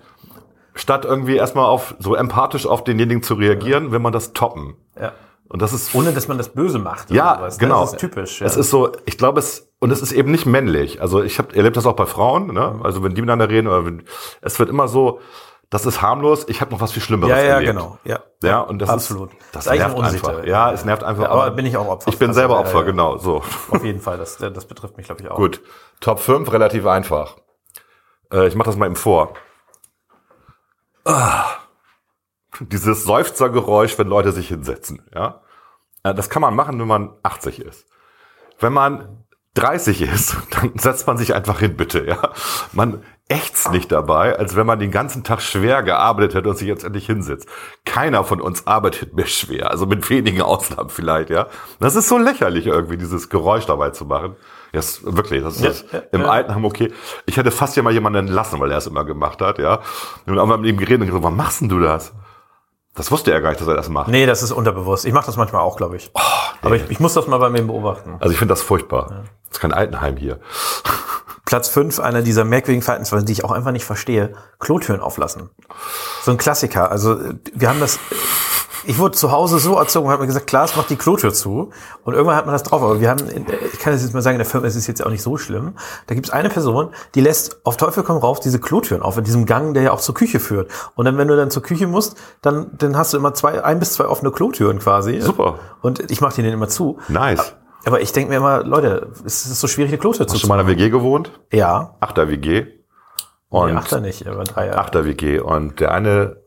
statt irgendwie erstmal auf so empathisch auf denjenigen zu reagieren, will man das toppen. Ja. Und das ist Ohne dass man das böse macht. ja, sowas, ne? genau. Das ist typisch. Ja. Es ist so, ich glaube es und es ist eben nicht männlich. Also ich habe erlebt das auch bei Frauen, ne? Mhm. Also wenn die miteinander reden oder wenn, es wird immer so, das ist harmlos. Ich habe noch was viel Schlimmeres ja, ja, erlebt. genau. Ja, Ja, und das absolut. ist das ist eigentlich nervt einfach. Ja, es nervt einfach. Ja, aber bin ich auch Opfer. Ich bin selber ja, Opfer, ja. genau. So Auf jeden Fall. Das, das betrifft mich, glaube ich, auch. gut. Top 5, relativ einfach. Äh, ich mache das mal eben vor. Ah. Dieses Seufzergeräusch, wenn Leute sich hinsetzen. Ja, Äh, das kann man machen, wenn man 80 ist. Wenn man 30 ist, [LAUGHS] dann setzt man sich einfach hin, bitte. Ja, man ächzt nicht dabei, als wenn man den ganzen Tag schwer gearbeitet hätte und sich jetzt endlich hinsetzt. Keiner von uns arbeitet mehr schwer, also mit wenigen Ausnahmen vielleicht. Ja, das ist so lächerlich irgendwie, dieses Geräusch dabei zu machen. Ja, ist, wirklich, das ist ja, im ja. Altenheim okay. Ich hätte fast ja mal jemanden entlassen, weil er es immer gemacht hat. Ja, und auch mal mit ihm geredet und gesagt, warum machst denn du das? Das wusste er gar nicht, dass er das macht. Nee, das ist unterbewusst. Ich mache das manchmal auch, glaube ich. Aber ich, ich muss das mal bei mir beobachten. Also ich finde das furchtbar. Das ist kein Altenheim hier. Platz 5, einer dieser merkwürdigen Verhaltensweisen, die ich auch einfach nicht verstehe. Klotüren auflassen. So ein Klassiker. Also äh, wir haben das. Ich wurde zu Hause so erzogen, hat mir gesagt, Klaas, mach die Klotür zu. Und irgendwann hat man das drauf. Aber wir haben, in- ich kann das jetzt mal sagen, in der Firma ist es jetzt auch nicht so schlimm. Da gibt es eine Person, die lässt auf Teufel komm rauf diese Klotüren auf, in diesem Gang, der ja auch zur Küche führt. Und dann, wenn du dann zur Küche musst, dann, dann hast du immer zwei, ein bis zwei offene Klotüren quasi. Super. Und ich mache die dann immer zu. Nice. Aber ich denke mir immer, Leute, es ist so schwierig, eine Klotür Hast du zu mal in einer WG gewohnt? Ja, Achter WG. Und nee, Achter nicht, aber drei Jahre. Achter WG. Und der eine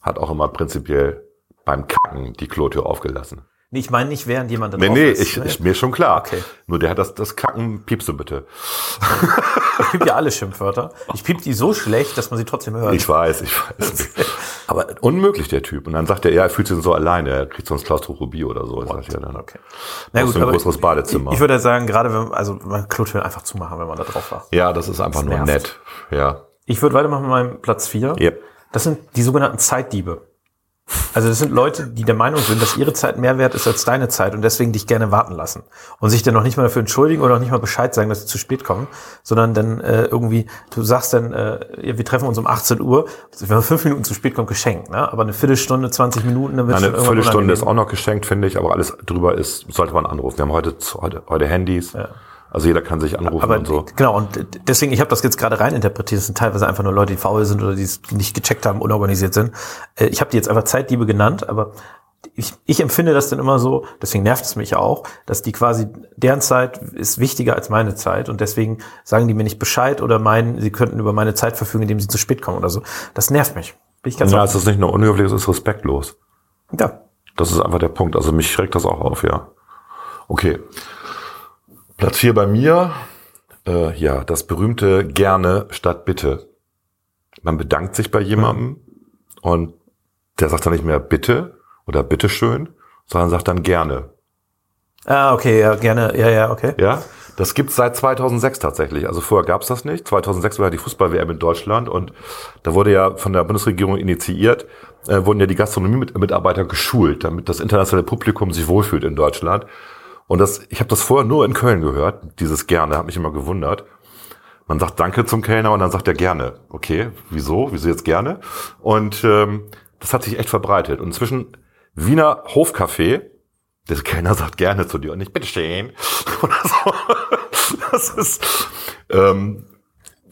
hat auch immer prinzipiell beim Kacken die Klotür aufgelassen. Nee, ich meine nicht, während jemand da Nee, nee, ist. ich, ich, mir ist schon klar. Okay. Nur der hat das, das Kacken, piepst du bitte. Ich piep ja alle Schimpfwörter. Ich piep die so schlecht, dass man sie trotzdem hört. Ich weiß, ich weiß. [LAUGHS] Aber unmöglich, der Typ. Und dann sagt er, ja, er fühlt sich so alleine, er kriegt sonst Klaustrophobie oder so. Ich sag, ja, dann okay. brauchst du ein größeres Badezimmer. Ich, ich würde sagen, gerade wenn, also man Klotüren einfach zumachen, wenn man da drauf war. ja, das ist einfach Das nur nervt. nett. Ja. Ich würde weitermachen mit meinem Platz 4. Yep. Das sind die sogenannten Zeitdiebe. Also das sind Leute, die der Meinung sind, dass ihre Zeit mehr wert ist als deine Zeit und deswegen dich gerne warten lassen. Und sich dann noch nicht mal dafür entschuldigen oder noch nicht mal Bescheid sagen, dass sie zu spät kommen, sondern dann äh, irgendwie, du sagst dann, äh, ja, wir treffen uns um 18 Uhr, wenn man fünf Minuten zu spät kommt, geschenkt, ne? Aber eine Viertelstunde, 20 Minuten, dann wird Eine Viertelstunde ist auch noch geschenkt, finde ich, aber alles drüber ist, sollte man anrufen. Wir haben heute, heute, heute Handys. Also jeder kann sich anrufen Aber und so. genau, und deswegen, ich habe das jetzt gerade rein interpretiert, das sind teilweise einfach nur Leute, die faul sind oder die es nicht gecheckt haben, unorganisiert sind. Äh, Ich habe die jetzt einfach Zeitdiebe genannt, aber ich, ich empfinde das dann immer so, deswegen nervt es mich auch, dass die quasi, deren Zeit ist wichtiger als meine Zeit und deswegen sagen die mir nicht Bescheid oder meinen, sie könnten über meine Zeit verfügen, indem sie zu spät kommen oder so. Das nervt mich. Bin ich ganz Ja, offen. es ist nicht nur unhöflich, es ist respektlos. ja. Das ist einfach der Punkt. Also mich schreckt das auch auf, ja. Okay. Platz 4 bei mir. Äh, ja, das berühmte gerne statt bitte. Man bedankt sich bei jemandem und der sagt dann nicht mehr bitte oder bitteschön, sondern sagt dann gerne. Ah, okay, ja, gerne, ja, ja, okay. Ja, das gibt's seit 2006 tatsächlich. Also vorher gab's das nicht. 2006 war ja die Fußball-WM in Deutschland und da wurde ja von der Bundesregierung initiiert, äh, wurden ja die Gastronomie-Mitarbeiter geschult, damit das internationale Publikum sich wohlfühlt in Deutschland. Und das, ich habe das vorher nur in Köln gehört, dieses gerne, hat mich immer gewundert. Man sagt Danke zum Kellner und dann sagt er gerne. Okay, wieso? Wieso jetzt gerne? Und ähm, das hat sich echt verbreitet. Und zwischen Wiener Hofcafé, der Kellner sagt gerne zu dir und nicht bitteschön. [LAUGHS] Oder so. [LAUGHS] Das ist, ähm,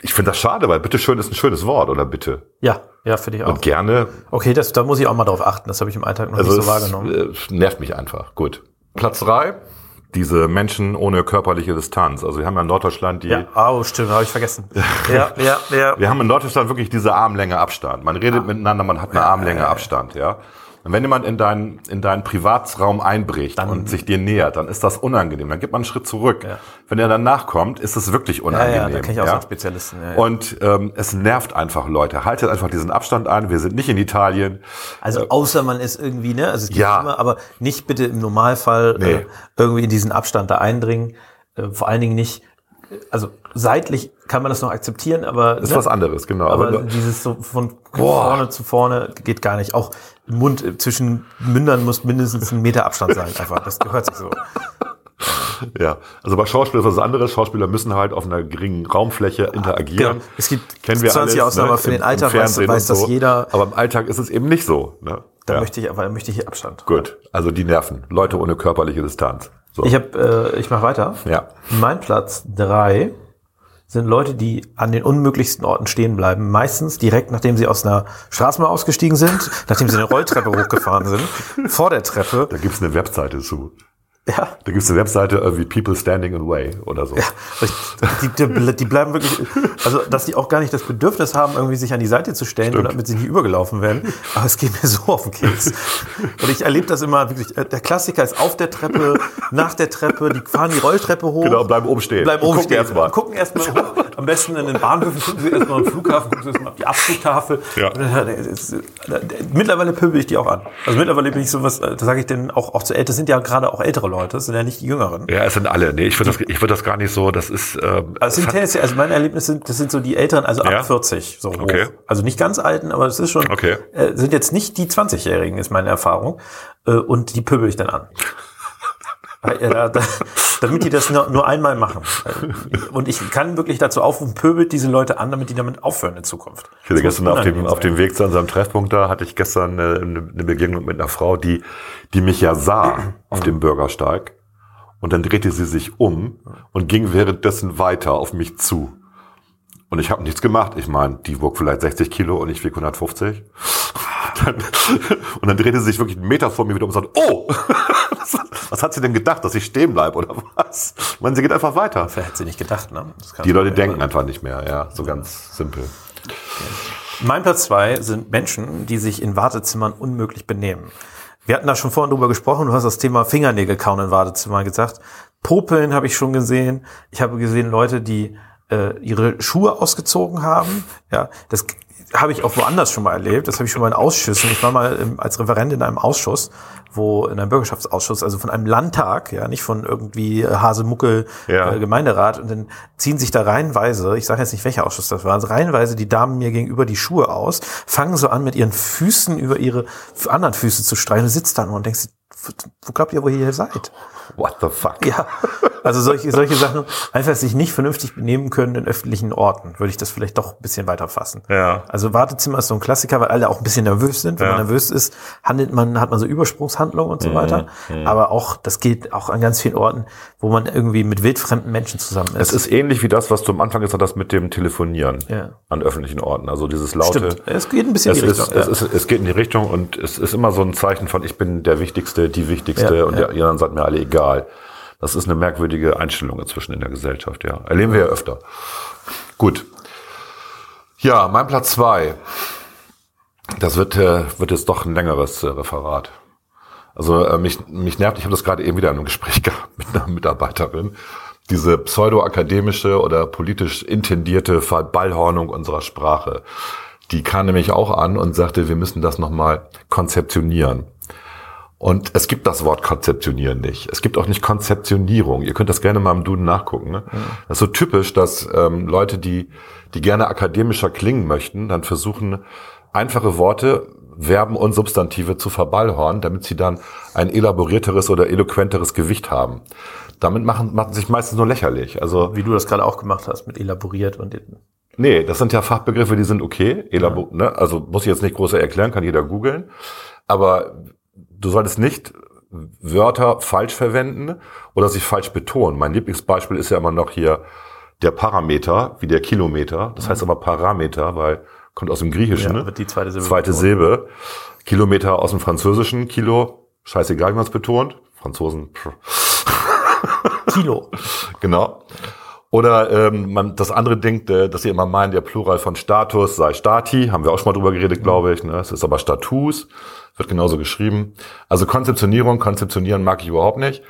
ich finde das schade, weil bitteschön ist ein schönes Wort, oder bitte? Ja, ja, finde ich auch. Und gerne, Okay, das, da muss ich auch mal drauf achten. Das habe ich im Alltag noch also nicht so es wahrgenommen. äh, nervt mich einfach. Gut. Platz drei, diese Menschen ohne körperliche Distanz. Also wir haben ja in Norddeutschland die, Ja, oh, stimmt, habe ich vergessen. ja, ja, ja. wir haben in Norddeutschland wirklich diese Armlänge Abstand. Man redet miteinander, man hat eine Armlänge Abstand, ja. Und wenn jemand in deinen, in deinen Privatraum einbricht Dann- und sich dir nähert, dann ist das unangenehm. Dann gibt man einen Schritt zurück. Ja. Wenn er danach kommt, ist es wirklich Ja, unangenehm. ja, da kenne ich auch so einen Spezialisten. Ja, ja. Und ähm, es nervt einfach Leute. Haltet einfach diesen Abstand ein. Wir sind nicht in Italien. Also außer man ist irgendwie, ne, also es gibt Ja. immer, aber nicht bitte im Normalfall Nee. äh, irgendwie in diesen Abstand da eindringen. Äh, vor allen Dingen nicht, äh, also seitlich kann man das noch akzeptieren, aber Ist ne, was anderes, genau. aber Aber- dieses so von Boah. vorne zu vorne geht gar nicht. Auch Mund äh, zwischen Mündern muss mindestens ein Meter Abstand sein. Einfach, das gehört sich so. Ja, also bei Schauspielern ist was anderes. Schauspieler müssen halt auf einer geringen Raumfläche interagieren. Genau. Es gibt Kennen wir 20 alles, Ausnahmen, ne? aber für den Alltag weiß, weiß und das jeder. Aber im Alltag ist es eben nicht so. Ne? Da ja. möchte ich, aber da möchte ich hier Abstand. Gut, also die Nerven. Leute ohne körperliche Distanz. So. Ich habe, äh, ich mache weiter. ja. Mein Platz drei sind Leute, die an den unmöglichsten Orten stehen bleiben. Meistens direkt, nachdem sie aus einer Straßenbahn ausgestiegen sind, nachdem sie eine Rolltreppe [LAUGHS] hochgefahren sind, vor der Treppe. Da gibt's eine Webseite zu. Ja, Da gibt's eine Webseite irgendwie People Standing in Way oder so. die, die, die bleiben wirklich, also dass die auch gar nicht das Bedürfnis haben, irgendwie sich an die Seite zu stellen, Stimmt. damit sie nicht übergelaufen werden. Aber es geht mir so auf den Keks. Und ich erlebe das immer wirklich. äh, Der Klassiker ist auf der Treppe, nach der Treppe, die fahren die Rolltreppe hoch. Genau, bleiben oben stehen. Bleiben oben gucken stehen. erst mal. Gucken erstmal hoch. Am besten in den Bahnhöfen gucken sie erstmal am Flughafen, gucken sie erstmal auf die Abflugtafel. Ja. Äh, es- äh, Mittlerweile pöbel ich die auch an. Also mittlerweile bin ich sowas, äh, da sage ich denn auch, auch zu älter, das sind ja gerade auch ältere Leute, das sind ja nicht die Jüngeren. Ja, es sind alle. Nee, ich würde das, ich würde das gar nicht so. Das ist. Ähm, Also, es sind tendenziell, also meine Erlebnisse sind, das sind so die Älteren, also ab Ja? 40 so hoch. Okay. Also nicht ganz alten, aber es ist schon, Okay. äh, sind jetzt nicht die 20-Jährigen, ist meine Erfahrung. Äh, und die pöbel ich dann an. Weil, äh, da, da, damit die das nur, nur einmal machen. Äh, Und ich kann wirklich dazu aufrufen, pöbelt diese Leute an, damit die damit aufhören in Zukunft. Ich hatte gestern auf dem, auf dem. Weg zu unserem Treffpunkt da, hatte ich gestern eine, eine Begegnung mit einer Frau, die, die mich ja sah auf dem Bürgersteig. Und dann drehte sie sich um und ging währenddessen weiter auf mich zu. Und ich habe nichts gemacht. Ich meine, die wog vielleicht 60 Kilo und ich wieg 150. [LAUGHS] Dann, und dann drehte sie sich wirklich einen Meter vor mir wieder um und sagte, oh, [LAUGHS] was hat sie denn gedacht, dass ich stehen bleibe oder was? Ich meine, sie geht einfach weiter. Wer hätte sie nicht gedacht, ne? Die Leute denken einfach nicht mehr, ja, so ganz simpel. Mein Platz zwei sind Menschen, die sich in Wartezimmern unmöglich benehmen. Wir hatten da schon vorhin drüber gesprochen, du hast das Thema Fingernägel kauen in Wartezimmern gesagt. Popeln habe ich schon gesehen. Ich habe gesehen Leute, die äh, ihre Schuhe ausgezogen haben. Ja, das habe ich auch woanders schon mal erlebt. Das habe ich schon mal in Ausschüssen. Ich war mal im, als Referent in einem Ausschuss, wo in einem Bürgerschaftsausschuss, also von einem Landtag, ja, nicht von irgendwie äh, Hasemuckel Ja. äh, Gemeinderat und dann ziehen sich da reihenweise, ich sage jetzt nicht welcher Ausschuss das war, also reihenweise die Damen mir gegenüber die Schuhe aus, fangen so an mit ihren Füßen über ihre anderen Füße zu streichen, du sitzt da nur und denkst, wo, wo glaubt ihr, wo ihr hier seid? What the fuck? Ja, also solche, solche Sachen, einfach sich nicht vernünftig benehmen können in öffentlichen Orten, würde ich das vielleicht doch ein bisschen weiter fassen. Ja. Also Wartezimmer ist so ein Klassiker, weil alle auch ein bisschen nervös sind. Wenn Ja. man nervös ist, handelt man, hat man so Übersprungshandlungen und so weiter. Aber auch, das geht auch an ganz vielen Orten, wo man irgendwie mit wildfremden Menschen zusammen ist. Es ist ähnlich wie das, was du am Anfang gesagt hast mit dem Telefonieren Ja. an öffentlichen Orten. Also dieses laute. Stimmt. Es geht ein bisschen Es, in die ist, Richtung. es, ja. ist, es geht in die Richtung und es ist immer so ein Zeichen von, ich bin der Wichtigste, die Wichtigste und ja. die anderen seid mir alle egal. Das ist eine merkwürdige Einstellung inzwischen in der Gesellschaft, ja. Erleben wir ja öfter. Gut. Ja, mein Platz zwei. Das wird, äh, wird jetzt doch ein längeres äh, Referat. Also äh, mich, mich nervt, ich habe das gerade eben wieder in einem Gespräch [LAUGHS] gehabt mit einer Mitarbeiterin, diese pseudo-akademische oder politisch intendierte Verballhornung unserer Sprache. Die kam nämlich auch an und sagte, wir müssen das nochmal konzeptionieren. Und es gibt das Wort konzeptionieren nicht. Es gibt auch nicht Konzeptionierung. Ihr könnt das gerne mal im Duden nachgucken. Ne? Das ist so typisch, dass ähm, Leute, die, die gerne akademischer klingen möchten, dann versuchen, einfache Worte, Verben und Substantive zu verballhornen, damit sie dann ein elaborierteres oder eloquenteres Gewicht haben. Damit machen, machen sich meistens nur lächerlich. Also Wie du das gerade auch gemacht hast, mit elaboriert und Nee, das sind ja Fachbegriffe, die sind okay. Elabo ne? Also muss ich jetzt nicht groß erklären, kann jeder googeln. Aber du solltest nicht Wörter falsch verwenden oder sich falsch betonen. Mein Lieblingsbeispiel ist ja immer noch hier der Parameter, wie der Kilometer. Das heißt aber Parameter, weil kommt aus dem Griechischen. Ja, ne? wird die zweite Silbe Zweite betont. Silbe. Kilometer aus dem Französischen. Kilo, scheißegal, wie man es betont. Franzosen, pff. Kilo. [LAUGHS] Genau. Oder ähm, man, das andere Ding, äh, dass sie immer meinen, der Plural von Status sei Stati, haben wir auch schon mal drüber geredet, glaube ich. Ne? Es ist aber Status, wird genauso geschrieben. Also Konzeptionierung, konzeptionieren mag ich überhaupt nicht.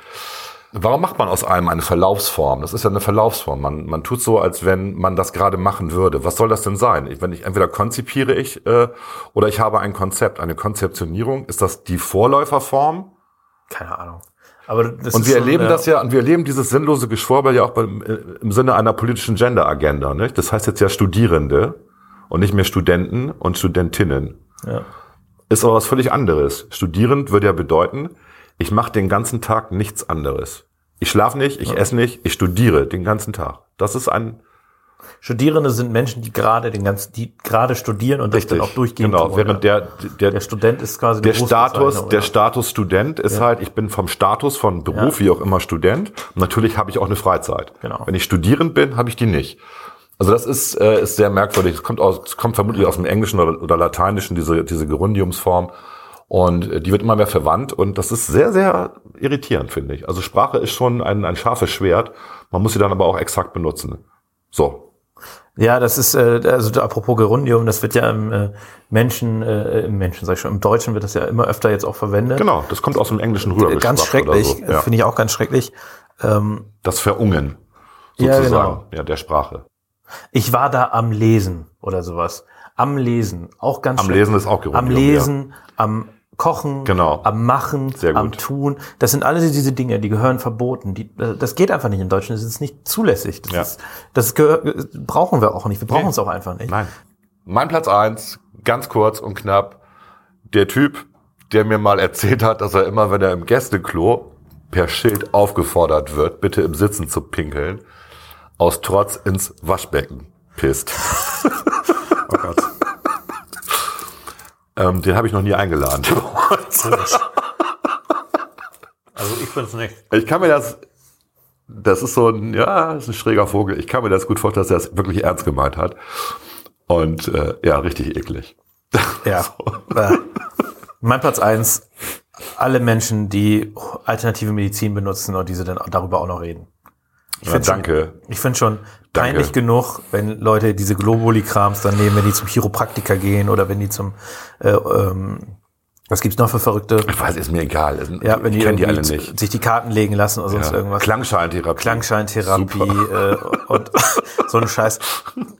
Warum macht man aus einem eine Verlaufsform? Das ist ja eine Verlaufsform. Man, man tut so, als wenn man das gerade machen würde. Was soll das denn sein? Ich, wenn ich entweder konzipiere ich äh, oder ich habe ein Konzept, eine Konzeptionierung. Ist das die Vorläuferform? Keine Ahnung. Und wir schon, erleben ja, das ja, und wir erleben dieses sinnlose Geschwurbel ja auch beim, im Sinne einer politischen Gender-Agenda. Nicht? Das heißt jetzt ja Studierende und nicht mehr Studenten und Studentinnen. Ja. Ist aber was völlig anderes. Studierend würde ja bedeuten, ich mache den ganzen Tag nichts anderes. Ich schlafe nicht, ich esse nicht, ich studiere den ganzen Tag. Das ist ein Studierende sind Menschen, die gerade den ganzen, die gerade studieren und das dann auch durchgehend Genau, tun, während ja. der, der, der Student ist quasi der Status, der ja. Status Student ist halt, ich bin vom Status von Beruf, wie auch immer Student. Und natürlich habe ich auch eine Freizeit. Genau. Wenn ich studierend bin, habe ich die nicht. Also das ist, äh, ist sehr merkwürdig. Es kommt aus, es kommt vermutlich aus dem Englischen oder, oder Lateinischen, diese, diese Gerundiumsform. Und äh, die wird immer mehr verwandt und das ist sehr, sehr irritierend, finde ich. Also Sprache ist schon ein, ein scharfes Schwert. Man muss sie dann aber auch exakt benutzen. So. Ja, das ist, äh, also apropos Gerundium, das wird ja im äh, Menschen, äh, im Menschen, sag ich schon, im Deutschen wird das ja immer öfter jetzt auch verwendet. Genau, das kommt aus dem Englischen rüber. Ganz schrecklich, So. Ja. finde ich auch ganz schrecklich. Ähm, Das Verungen, Ja, sozusagen, genau. ja, der Sprache. ich war da am Lesen oder sowas. Am Lesen, auch ganz Am schlimm. Lesen ist auch Gerundium, Am Lesen, am Kochen, Genau. am Machen, am Tun. Das sind alle diese Dinge, die gehören verboten. Die, äh, das geht einfach nicht im Deutschen. Das ist nicht zulässig. Das, Ja. ist, das gehör, brauchen wir auch nicht. Wir brauchen Nee. es auch einfach nicht. Nein. Mein Platz eins, ganz kurz und knapp, der Typ, der mir mal erzählt hat, dass er immer, wenn er im Gästeklo per Schild aufgefordert wird, bitte im Sitzen zu pinkeln, aus Trotz ins Waschbecken pisst. [LAUGHS] Ähm, den habe ich noch nie eingeladen. [LAUGHS] [LAUGHS] Also ich bin's nicht. Ich kann mir das, das ist so ein, ja, das ist ein schräger Vogel. Ich kann mir das gut vorstellen, dass er das wirklich ernst gemeint hat. Und äh, ja, richtig eklig. [LAUGHS] Ja. Äh, mein Platz eins: alle Menschen, die alternative Medizin benutzen und diese dann darüber auch noch reden. Ich Ja, finde schon, danke. ich find schon Danke. peinlich genug, wenn Leute diese Globuli-Krams dann nehmen, wenn die zum Chiropraktiker gehen oder wenn die zum, äh, ähm, was gibt's noch für Verrückte? Ich weiß, ist mir egal. Ja, wenn die, die alle nicht. sich die Karten legen lassen oder sonst Ja. irgendwas. Klangscheintherapie. Klangscheintherapie äh, und [LAUGHS] so ein Scheiß.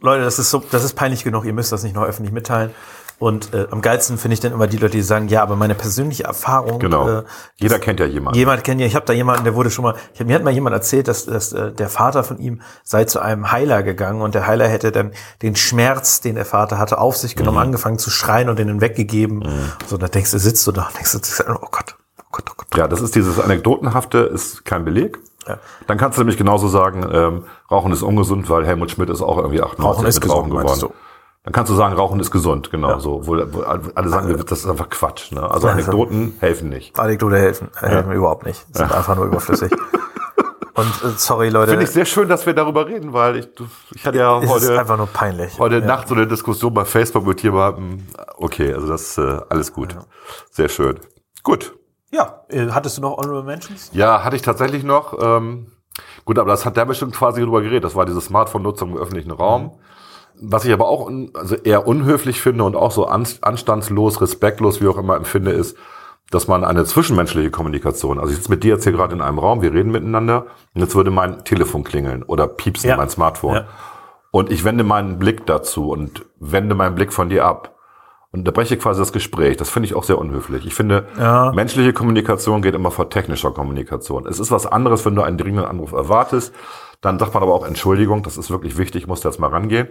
Leute, das ist so, das ist peinlich genug. Ihr müsst das nicht noch öffentlich mitteilen. Und äh, am geilsten finde ich dann immer die Leute, die sagen, ja, aber meine persönliche Erfahrung. Genau. Äh, Jeder kennt ja jemanden. Jemand kennt ja, ich habe da jemanden, der wurde schon mal, ich hab, mir hat mal jemand erzählt, dass, dass äh, der Vater von ihm sei zu einem Heiler gegangen und der Heiler hätte dann den Schmerz, den der Vater hatte, auf sich Mhm. genommen, angefangen zu schreien und den weggegeben. So, da denkst du, sitzt du da und denkst du, oh Gott, oh Gott, oh Gott. Ja, das ist dieses Anekdotenhafte, ist kein Beleg. Ja. Dann kannst du nämlich genauso sagen, ähm, Rauchen ist ungesund, weil Helmut Schmidt ist auch irgendwie 98 Rauchen mit Rauchen geworden. Dann kannst du sagen, Rauchen ist gesund, genau Ja. so. Wo, wo alle sagen, das ist einfach Quatsch. Ne? Also Anekdoten helfen nicht. Anekdote helfen, äh, helfen überhaupt nicht. Sind einfach nur überflüssig. [LAUGHS] Und äh, sorry, Leute, Finde ich sehr schön, dass wir darüber reden, weil ich, ich hatte ja heute, einfach nur peinlich. heute ja. Nacht so eine Diskussion bei Facebook mit jemandem. Okay, also das ist äh, alles gut. Sehr schön. Gut. Ja, äh, hattest du noch Honorable Mentions? Ja, hatte ich tatsächlich noch. Ähm, gut, aber das hat der bestimmt quasi drüber geredet. Das war diese Smartphone-Nutzung im öffentlichen Raum. Was ich aber auch un, also eher unhöflich finde und auch so an, anstandslos, respektlos, wie auch immer empfinde, ist, dass man eine zwischenmenschliche Kommunikation, also ich sitze mit dir jetzt hier gerade in einem Raum, wir reden miteinander und jetzt würde mein Telefon klingeln oder piepsen, Ja. mein Smartphone. Ja. Und ich wende meinen Blick dazu und wende meinen Blick von dir ab. Und unterbreche quasi das Gespräch. Das finde ich auch sehr unhöflich. Ich finde, Ja. menschliche Kommunikation geht immer vor technischer Kommunikation. Es ist was anderes, wenn du einen dringenden Anruf erwartest. Dann sagt man aber auch Entschuldigung, das ist wirklich wichtig, ich muss da jetzt mal rangehen.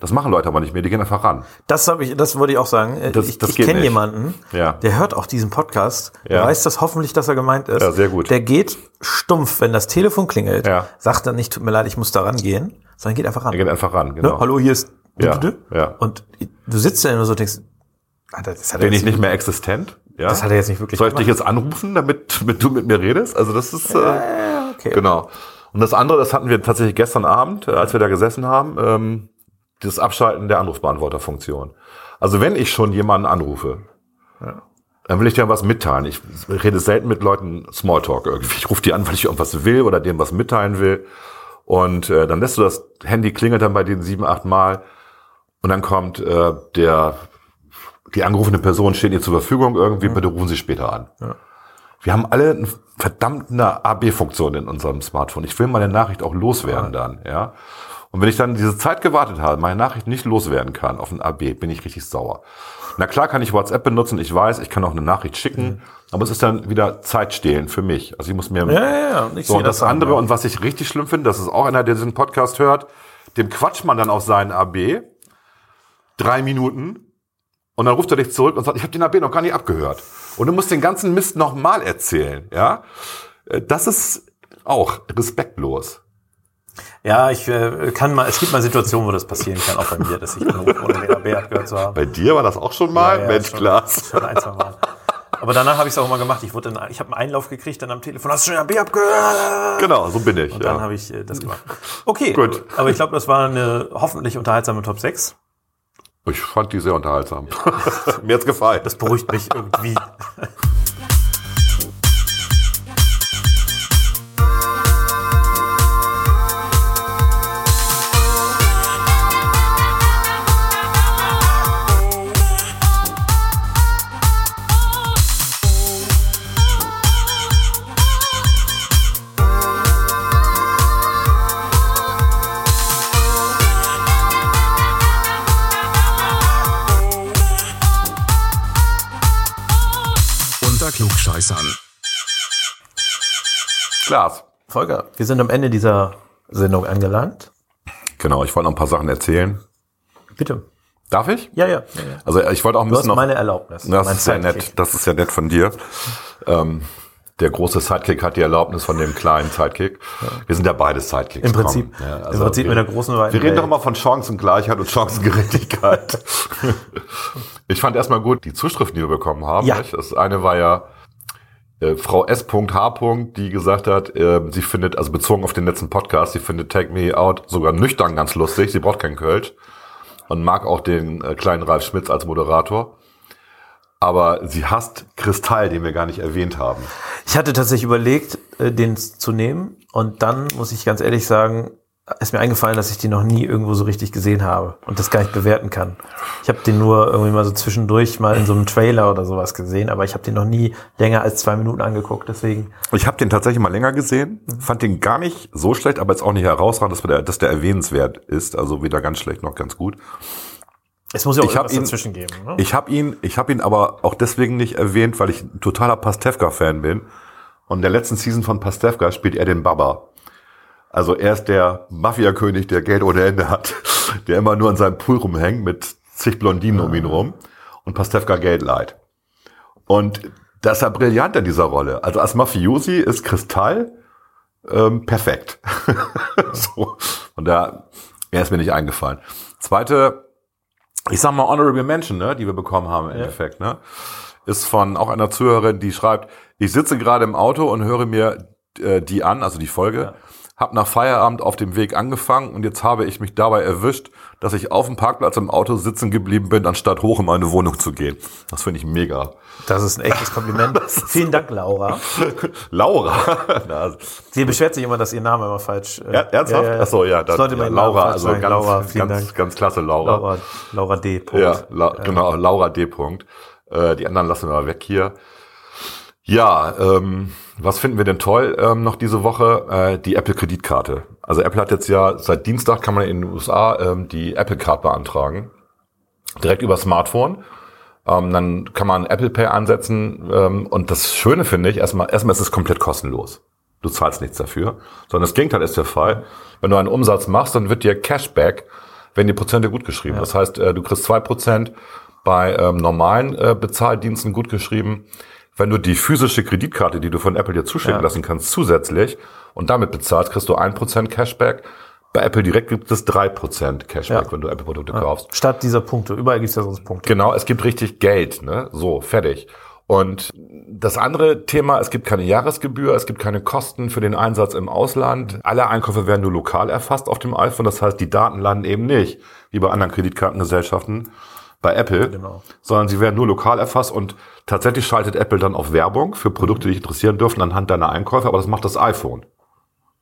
Das machen Leute aber nicht mehr, die gehen einfach ran. Das habe ich, das wollte ich auch sagen. Das- ich ich kenne jemanden, Ja. der hört auch diesen Podcast, der Ja. weiß das hoffentlich, dass er gemeint ist. Ja, sehr gut. Der geht stumpf, wenn das Telefon klingelt, Ja. sagt dann nicht, tut mir leid, ich muss da rangehen, sondern geht einfach ran. Er geht einfach ran, genau. ne? Hallo, hier ist Ja, ja. und du sitzt da immer so und denkst, Alter, das hat Bin ich nicht mehr existent? Ja. Das hat er jetzt nicht wirklich Soll ich dich gemacht. jetzt anrufen, damit, damit du mit mir redest? Also das ist äh, okay. genau. Und das andere, das hatten wir tatsächlich gestern Abend, äh, als wir da gesessen haben, ähm, das Abschalten der Anrufbeantworterfunktion. Also wenn ich schon jemanden anrufe, dann will ich dir was mitteilen. Ich rede selten mit Leuten Smalltalk irgendwie. Ich rufe die an, weil ich irgendwas will oder denen was mitteilen will. Und äh, dann lässt du das Handy klingelt dann bei den sieben, acht Mal und dann kommt äh, der die angerufene Person steht ihr zur Verfügung irgendwie, bitte rufen Sie später an. Wir haben alle verdammte AB-Funktion in unserem Smartphone. Ich will meine Nachricht auch loswerden dann, ja. Und wenn ich dann diese Zeit gewartet habe, meine Nachricht nicht loswerden kann auf ein AB, bin ich richtig sauer. Na klar kann ich WhatsApp benutzen, ich weiß, ich kann auch eine Nachricht schicken, aber es ist dann wieder Zeitstehlen für mich. Also ich muss mir Ja, ja, ja. Ich so, das auch, andere, ja. und was ich richtig schlimm finde, das ist auch einer, der diesen Podcast hört, dem quatscht man dann auf seinen AB drei Minuten und dann ruft er dich zurück und sagt, ich habe den AB noch gar nicht abgehört. Und du musst den ganzen Mist nochmal erzählen, ja. Äh, Das ist auch respektlos. Ja, ich äh, kann mal, es gibt mal Situationen, wo das passieren kann, auch bei mir, dass ich anrufe, ohne den AB abgehört zu haben. Bei dir war das auch schon mal? Ja, ja, Mensch. Schon ein, zwei Mal. Aber danach habe ich es auch mal gemacht. Ich wurde dann, ich habe einen Einlauf gekriegt, dann am Telefon, hast du schon den AB abgehört? Genau, so bin ich. Und dann ja. habe ich äh, das gemacht. Okay, Gut. aber ich glaube, das war eine hoffentlich unterhaltsame Top 6. Ich fand die sehr unterhaltsam. [LAUGHS] Mir hat's gefallen. Das beruhigt mich irgendwie. [LAUGHS] Klaas. Volker, wir sind am Ende dieser Sendung angelangt. Genau, ich wollte noch ein paar Sachen erzählen. Bitte. Darf ich? Ja, ja. ja, ja. Also ich wollte auch ein Du hast bisschen noch. meine Erlaubnis. Das ist ja nett. Das ist ja nett von dir. Ähm, der große Sidekick hat die Erlaubnis von dem kleinen Sidekick. Wir sind ja beide Sidekicks. Im Prinzip. Ja, Im Prinzip wir, mit der großen weiten Wir reden Welt. doch immer von Chancengleichheit und Chancengerechtigkeit. [LAUGHS] ich fand erstmal gut die Zuschriften, die wir bekommen haben. Ja. Nicht? Das eine war ja äh, Frau S.H., die gesagt hat, äh, sie findet, also bezogen auf den letzten Podcast, sie findet Take Me Out sogar nüchtern ganz lustig. Sie braucht keinen Kölsch und mag auch den äh, kleinen Ralf Schmitz als Moderator. Aber sie hasst Kristall, den wir gar nicht erwähnt haben. Ich hatte tatsächlich überlegt, äh, den zu nehmen. Und dann muss ich ganz ehrlich sagen, ist mir eingefallen, dass ich den noch nie irgendwo so richtig gesehen habe und das gar nicht bewerten kann. Ich habe den nur irgendwie mal so zwischendurch mal in so einem Trailer oder sowas gesehen, aber ich habe den noch nie länger als zwei Minuten angeguckt. Deswegen, Ich habe den tatsächlich mal länger gesehen, fand den gar nicht so schlecht, aber jetzt auch nicht herausragend, dass der, dass der erwähnenswert ist. Also weder ganz schlecht noch ganz gut. es muss ja auch Ich irgendwas ihn- dazwischen geben. Ne? Ich habe ihn, ich habe ihn aber auch deswegen nicht erwähnt, weil ich ein totaler Pastewka-Fan bin. Und in der letzten Season von Pastewka spielt er den Baba. Also er ist der Mafia-König, der Geld ohne Ende hat, [LAUGHS] der immer nur an seinem Pool rumhängt mit zig Blondinen um ihn rum und Pastewka Geld leiht. Und das ist ja brillant in dieser Rolle. Also als Mafiosi ist Kristall ähm, perfekt. [LAUGHS] so. Und da, er ist mir nicht eingefallen. Zweite, ich sag mal Honorable Mention, ne, die wir bekommen haben im Endeffekt, ne, ist von auch einer Zuhörerin, die schreibt, ich sitze gerade im Auto und höre mir äh, die an, also die Folge, hab nach Feierabend auf dem Weg angefangen und jetzt habe ich mich dabei erwischt, dass ich auf dem Parkplatz im Auto sitzen geblieben bin, anstatt hoch in meine Wohnung zu gehen. Das finde ich mega. Das ist ein echtes Kompliment. [LAUGHS] Vielen Dank, Laura. [LAUGHS] Laura. [LAUGHS] Sie beschwert sich immer, dass ihr Name immer falsch. Äh, er- ernsthaft? Ja, ja. Ach so, ja, dann, Sollte ja, man Laura, also sagen. ganz, Laura, vielen ganz, Dank. ganz klasse Laura. Laura, Laura D. Punkt. Ja, la, genau, Laura D. Punkt. Äh, die anderen lassen wir mal weg hier. Ja, ähm, was finden wir denn toll ähm, noch diese Woche? Äh, die Apple-Kreditkarte. Also Apple hat jetzt ja, seit Dienstag kann man in den USA ähm, die Apple-Card beantragen. Direkt über Smartphone. Ähm, dann kann man Apple Pay ansetzen. Ähm, und das Schöne finde ich, erstmal, erstmal ist es komplett kostenlos. Du zahlst nichts dafür. Sondern das Gegenteil ist der Fall. Wenn du einen Umsatz machst, dann wird dir Cashback, wenn die Prozente gut geschrieben. Das heißt, äh, du kriegst zwei Prozent bei ähm, normalen äh, Bezahldiensten gut geschrieben. Wenn du die physische Kreditkarte, die du von Apple dir zuschicken Ja. lassen kannst, zusätzlich und damit bezahlst, kriegst du ein Prozent Cashback. Bei Apple direkt gibt es drei Prozent Cashback, Ja. wenn du Apple-Produkte kaufst. Statt dieser Punkte. Überall gibt es ja sonst Punkte. Genau, es gibt richtig Geld, ne? So, fertig. Und das andere Thema, es gibt keine Jahresgebühr, es gibt keine Kosten für den Einsatz im Ausland. Alle Einkäufe werden nur lokal erfasst auf dem iPhone. Das heißt, die Daten landen eben nicht, wie bei anderen Kreditkartengesellschaften, bei Apple, Genau. sondern sie werden nur lokal erfasst und tatsächlich schaltet Apple dann auf Werbung für Produkte, die dich interessieren dürfen anhand deiner Einkäufe, aber das macht das iPhone.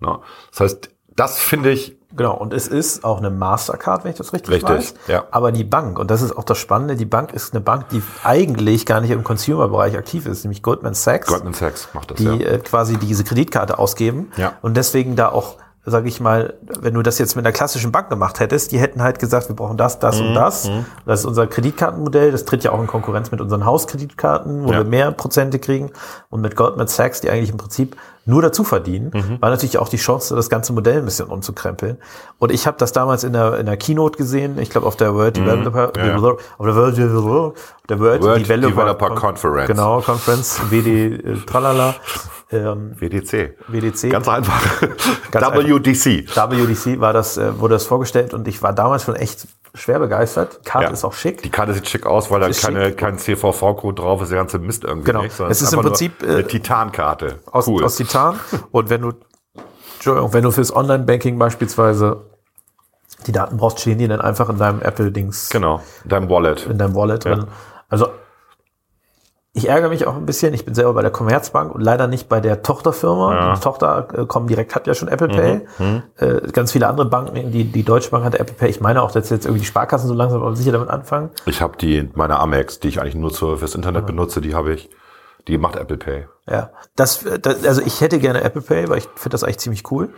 Ne? Das heißt, das finde ich, Genau, und es ist auch eine Mastercard, wenn ich das richtig, Richtig, weiß. ja. Aber die Bank, und das ist auch das Spannende, die Bank ist eine Bank, die eigentlich gar nicht im Consumer-Bereich aktiv ist, nämlich Goldman Sachs. Goldman Sachs macht das, die ja. äh, quasi diese Kreditkarte ausgeben. Ja. Und deswegen da auch, sage ich mal, wenn du das jetzt mit einer klassischen Bank gemacht hättest, die hätten halt gesagt, wir brauchen das, das Mhm, und das. Das ist unser Kreditkartenmodell. Das tritt ja auch in Konkurrenz mit unseren Hauskreditkarten, wo Ja. wir mehr Prozente kriegen. Und mit Goldman Sachs, die eigentlich im Prinzip nur dazu verdienen, Mhm. war natürlich auch die Chance, das ganze Modell ein bisschen umzukrempeln. Und ich habe das damals in der, in der Keynote gesehen, ich glaube auf der World Developer, Mhm. Ja, ja. auf der World, der World, World Developer, Developer Conference. Genau, Conference, WD, äh, tralala. Ähm, WDC. WDC. Ganz einfach. Ganz [LAUGHS] WDC. WDC war das, äh, wurde das vorgestellt und ich war damals schon echt schwer begeistert. Die Karte Ja. ist auch schick. Die Karte sieht schick aus, weil da keine, schick. kein CVV-Code drauf ist, der ganze Mist irgendwie Genau. nicht. Es ist im Prinzip, äh, eine Titankarte. aus, cool. aus Titan. Und wenn du, Entschuldigung, wenn du fürs Online-Banking beispielsweise die Daten brauchst, stehen die dann einfach in deinem Apple-Dings, genau, dein Wallet. in deinem Wallet Ja. drin. Also, ich ärgere mich auch ein bisschen. Ich bin selber bei der Commerzbank und leider nicht bei der Tochterfirma. Ja. Mhm. Die Tochter äh, Comdirect hat ja schon Apple Pay. Äh, ganz viele andere Banken, die, die Deutsche Bank hatte Apple Pay. Ich meine auch, dass jetzt irgendwie die Sparkassen so langsam aber sicher damit anfangen. Ich habe die, meine Amex, die ich eigentlich nur fürs Internet benutze, die habe ich, die macht Apple Pay. Ja, das, das, also ich hätte gerne Apple Pay, weil ich finde das eigentlich ziemlich cool.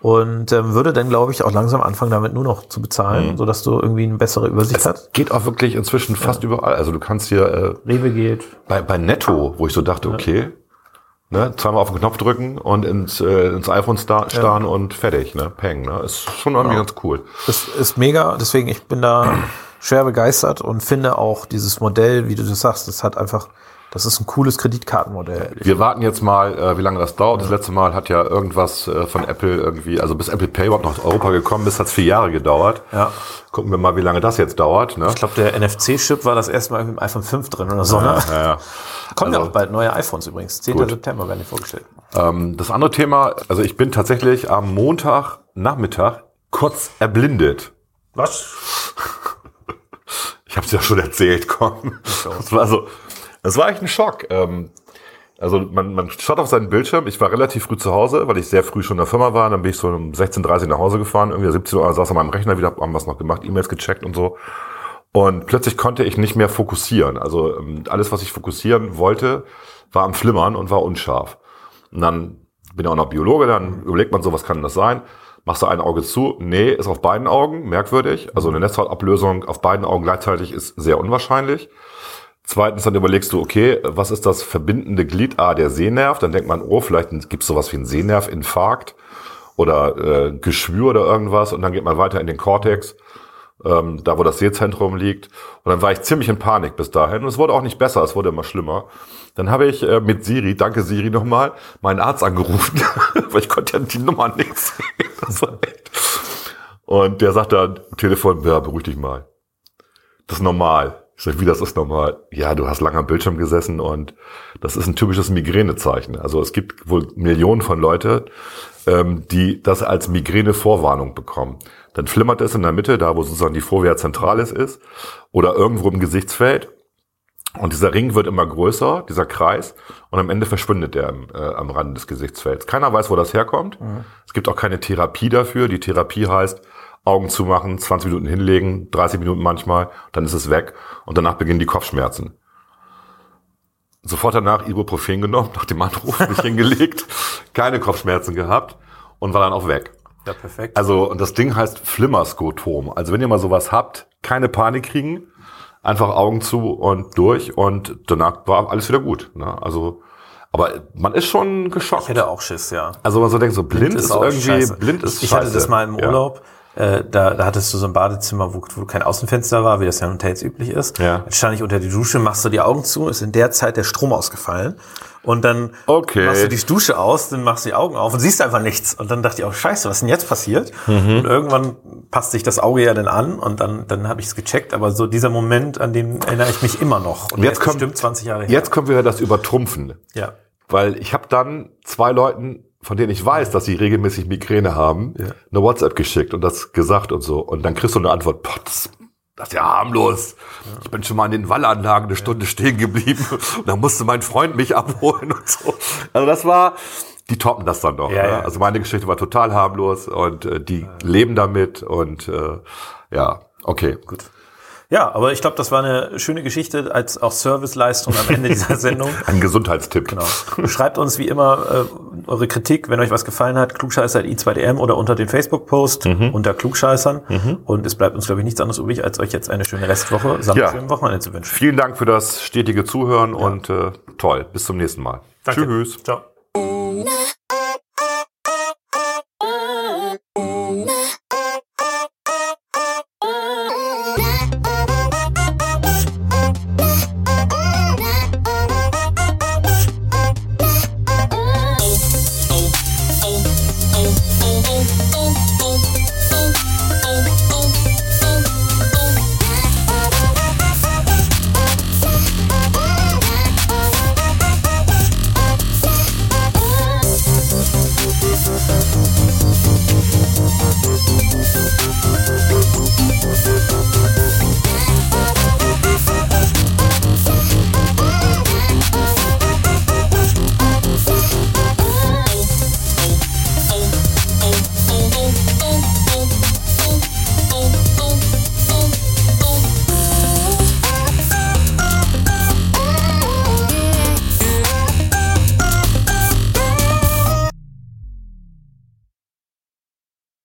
Und ähm, würde dann, glaube ich, auch langsam anfangen, damit nur noch zu bezahlen, sodass du irgendwie eine bessere Übersicht hast. Geht auch wirklich inzwischen fast überall. Also du kannst hier äh, Rewe geht. bei, bei Netto, wo ich so dachte, okay, ne, zweimal auf den Knopf drücken und ins, äh, ins iPhone star starren und fertig, ne, peng, ne, ist schon irgendwie ganz cool. Das ist mega, deswegen ich bin da schwer begeistert und finde auch dieses Modell, wie du das sagst, das hat einfach, das ist ein cooles Kreditkartenmodell. Wir warten jetzt mal, äh, wie lange das dauert. Das letzte Mal hat ja irgendwas äh, von Apple irgendwie, also bis Apple Pay überhaupt nach Europa gekommen ist, hat es vier Jahre gedauert. Ja. Gucken wir mal, wie lange das jetzt dauert. Ne? Ich glaube, der NFC-Chip war das erste Mal im iPhone 5 drin oder so. ne? Ja, ja. Kommen ja Also- auch bald neue iPhones übrigens. 10. Gut. September werden die vorgestellt. Ähm, das andere Thema, also ich bin tatsächlich am Montag Nachmittag kurz erblindet. Was? [LAUGHS] Ich habe es ja schon erzählt, komm. Das war so, das war echt ein Schock. Ähm, also man, man schaut auf seinen Bildschirm. Ich war relativ früh zu Hause, weil ich sehr früh schon in der Firma war. Dann bin ich so um 16.30 Uhr nach Hause gefahren. Irgendwie 17 Uhr saß an meinem Rechner wieder, hab was noch gemacht, E-Mails gecheckt und so. Und plötzlich konnte ich nicht mehr fokussieren. Also ähm, alles, was ich fokussieren wollte, war am Flimmern und war unscharf. Und dann bin ich auch noch Biologe, dann überlegt man so, was kann das sein? Machst du ein Auge zu? Nee, ist auf beiden Augen, merkwürdig. Also eine Netzhautablösung auf beiden Augen gleichzeitig ist sehr unwahrscheinlich. Zweitens, dann überlegst du, okay, was ist das verbindende Glied? Ah, der Sehnerv. Dann denkt man, oh, vielleicht gibt es sowas wie einen Sehnervinfarkt oder äh, Geschwür oder irgendwas. Und dann geht man weiter in den Kortex, ähm, da wo das Sehzentrum liegt. Und dann war ich ziemlich in Panik bis dahin. Und es wurde auch nicht besser, es wurde immer schlimmer. Dann habe ich äh, mit Siri, danke Siri nochmal, meinen Arzt angerufen, [LAUGHS] weil ich konnte ja die Nummer nicht sehen. Und der sagt dann am Telefon, ja, beruhig dich mal. Das ist normal. Ich sag, wie das ist normal? Ja, du hast lange am Bildschirm gesessen und das ist ein typisches Migränezeichen. Also es gibt wohl Millionen von Leute, ähm, die das als Migräne-Vorwarnung bekommen. Dann flimmert es in der Mitte, da wo sozusagen die Fovea zentralis ist, oder irgendwo im Gesichtsfeld. Und dieser Ring wird immer größer, dieser Kreis, und am Ende verschwindet der am, äh, am Rand des Gesichtsfelds. Keiner weiß, wo das herkommt. Es gibt auch keine Therapie dafür. Die Therapie heißt, Augen zumachen, 20 Minuten hinlegen, 30 Minuten manchmal, dann ist es weg und danach beginnen die Kopfschmerzen. Sofort danach Ibuprofen genommen, [LAUGHS] nach dem Anruf mich hingelegt, keine Kopfschmerzen gehabt und war dann auch weg. Ja, perfekt. Also, und das Ding heißt Flimmerskotom. Also, wenn ihr mal sowas habt, keine Panik kriegen, einfach Augen zu und durch und danach war alles wieder gut. Ne? Also, aber man ist schon geschockt. ich hätte auch Schiss, ja. Also, man so denkt so, blind, ist, auch irgendwie, scheiße. blind ist Ich, ich scheiße. hatte das mal im Ja. Äh, da, da hattest du so ein Badezimmer, wo, wo kein Außenfenster war, wie das ja in Hotels üblich ist. Ja. Jetzt stand ich unter die Dusche, machst du die Augen zu, ist in der Zeit der Strom ausgefallen. Und dann Okay. machst du die Dusche aus, dann machst du die Augen auf und siehst einfach nichts. Und dann dachte ich auch, scheiße, was ist denn jetzt passiert? Mhm. Und irgendwann passt sich das Auge ja dann an und dann, dann habe ich es gecheckt. Aber so dieser Moment, an den erinnere ich mich immer noch. Und jetzt kommt, bestimmt 20 Jahre her. jetzt kommt wieder das Übertrumpfen. Ja. Weil ich habe dann zwei Leuten, von denen ich weiß, dass sie regelmäßig Migräne haben, eine WhatsApp geschickt und das gesagt und so. Und dann kriegst du eine Antwort, boah, das, das ist ja harmlos. Ich bin schon mal in den Wallanlagen eine Stunde stehen geblieben. [LAUGHS] Und dann musste mein Freund mich abholen und so. Also das war, die toppen das dann doch. Ja, ne? ja. Also meine Geschichte war total harmlos und äh, die leben damit und äh, ja, okay. Gut. Ja, aber ich glaube, das war eine schöne Geschichte als auch Serviceleistung am Ende dieser [LAUGHS] Sendung. Ein Gesundheitstipp. Genau. Schreibt uns wie immer äh, eure Kritik, wenn euch was gefallen hat, klugscheißer i2dm oder unter den Facebook-Post Mhm. unter Klugscheißern. Und es bleibt uns, glaube ich, nichts anderes übrig, als euch jetzt eine schöne Restwoche samt Ja. schönem Wochenende zu wünschen. Vielen Dank für das stetige Zuhören und äh, toll. Bis zum nächsten Mal. Danke. Tschüss. Ciao.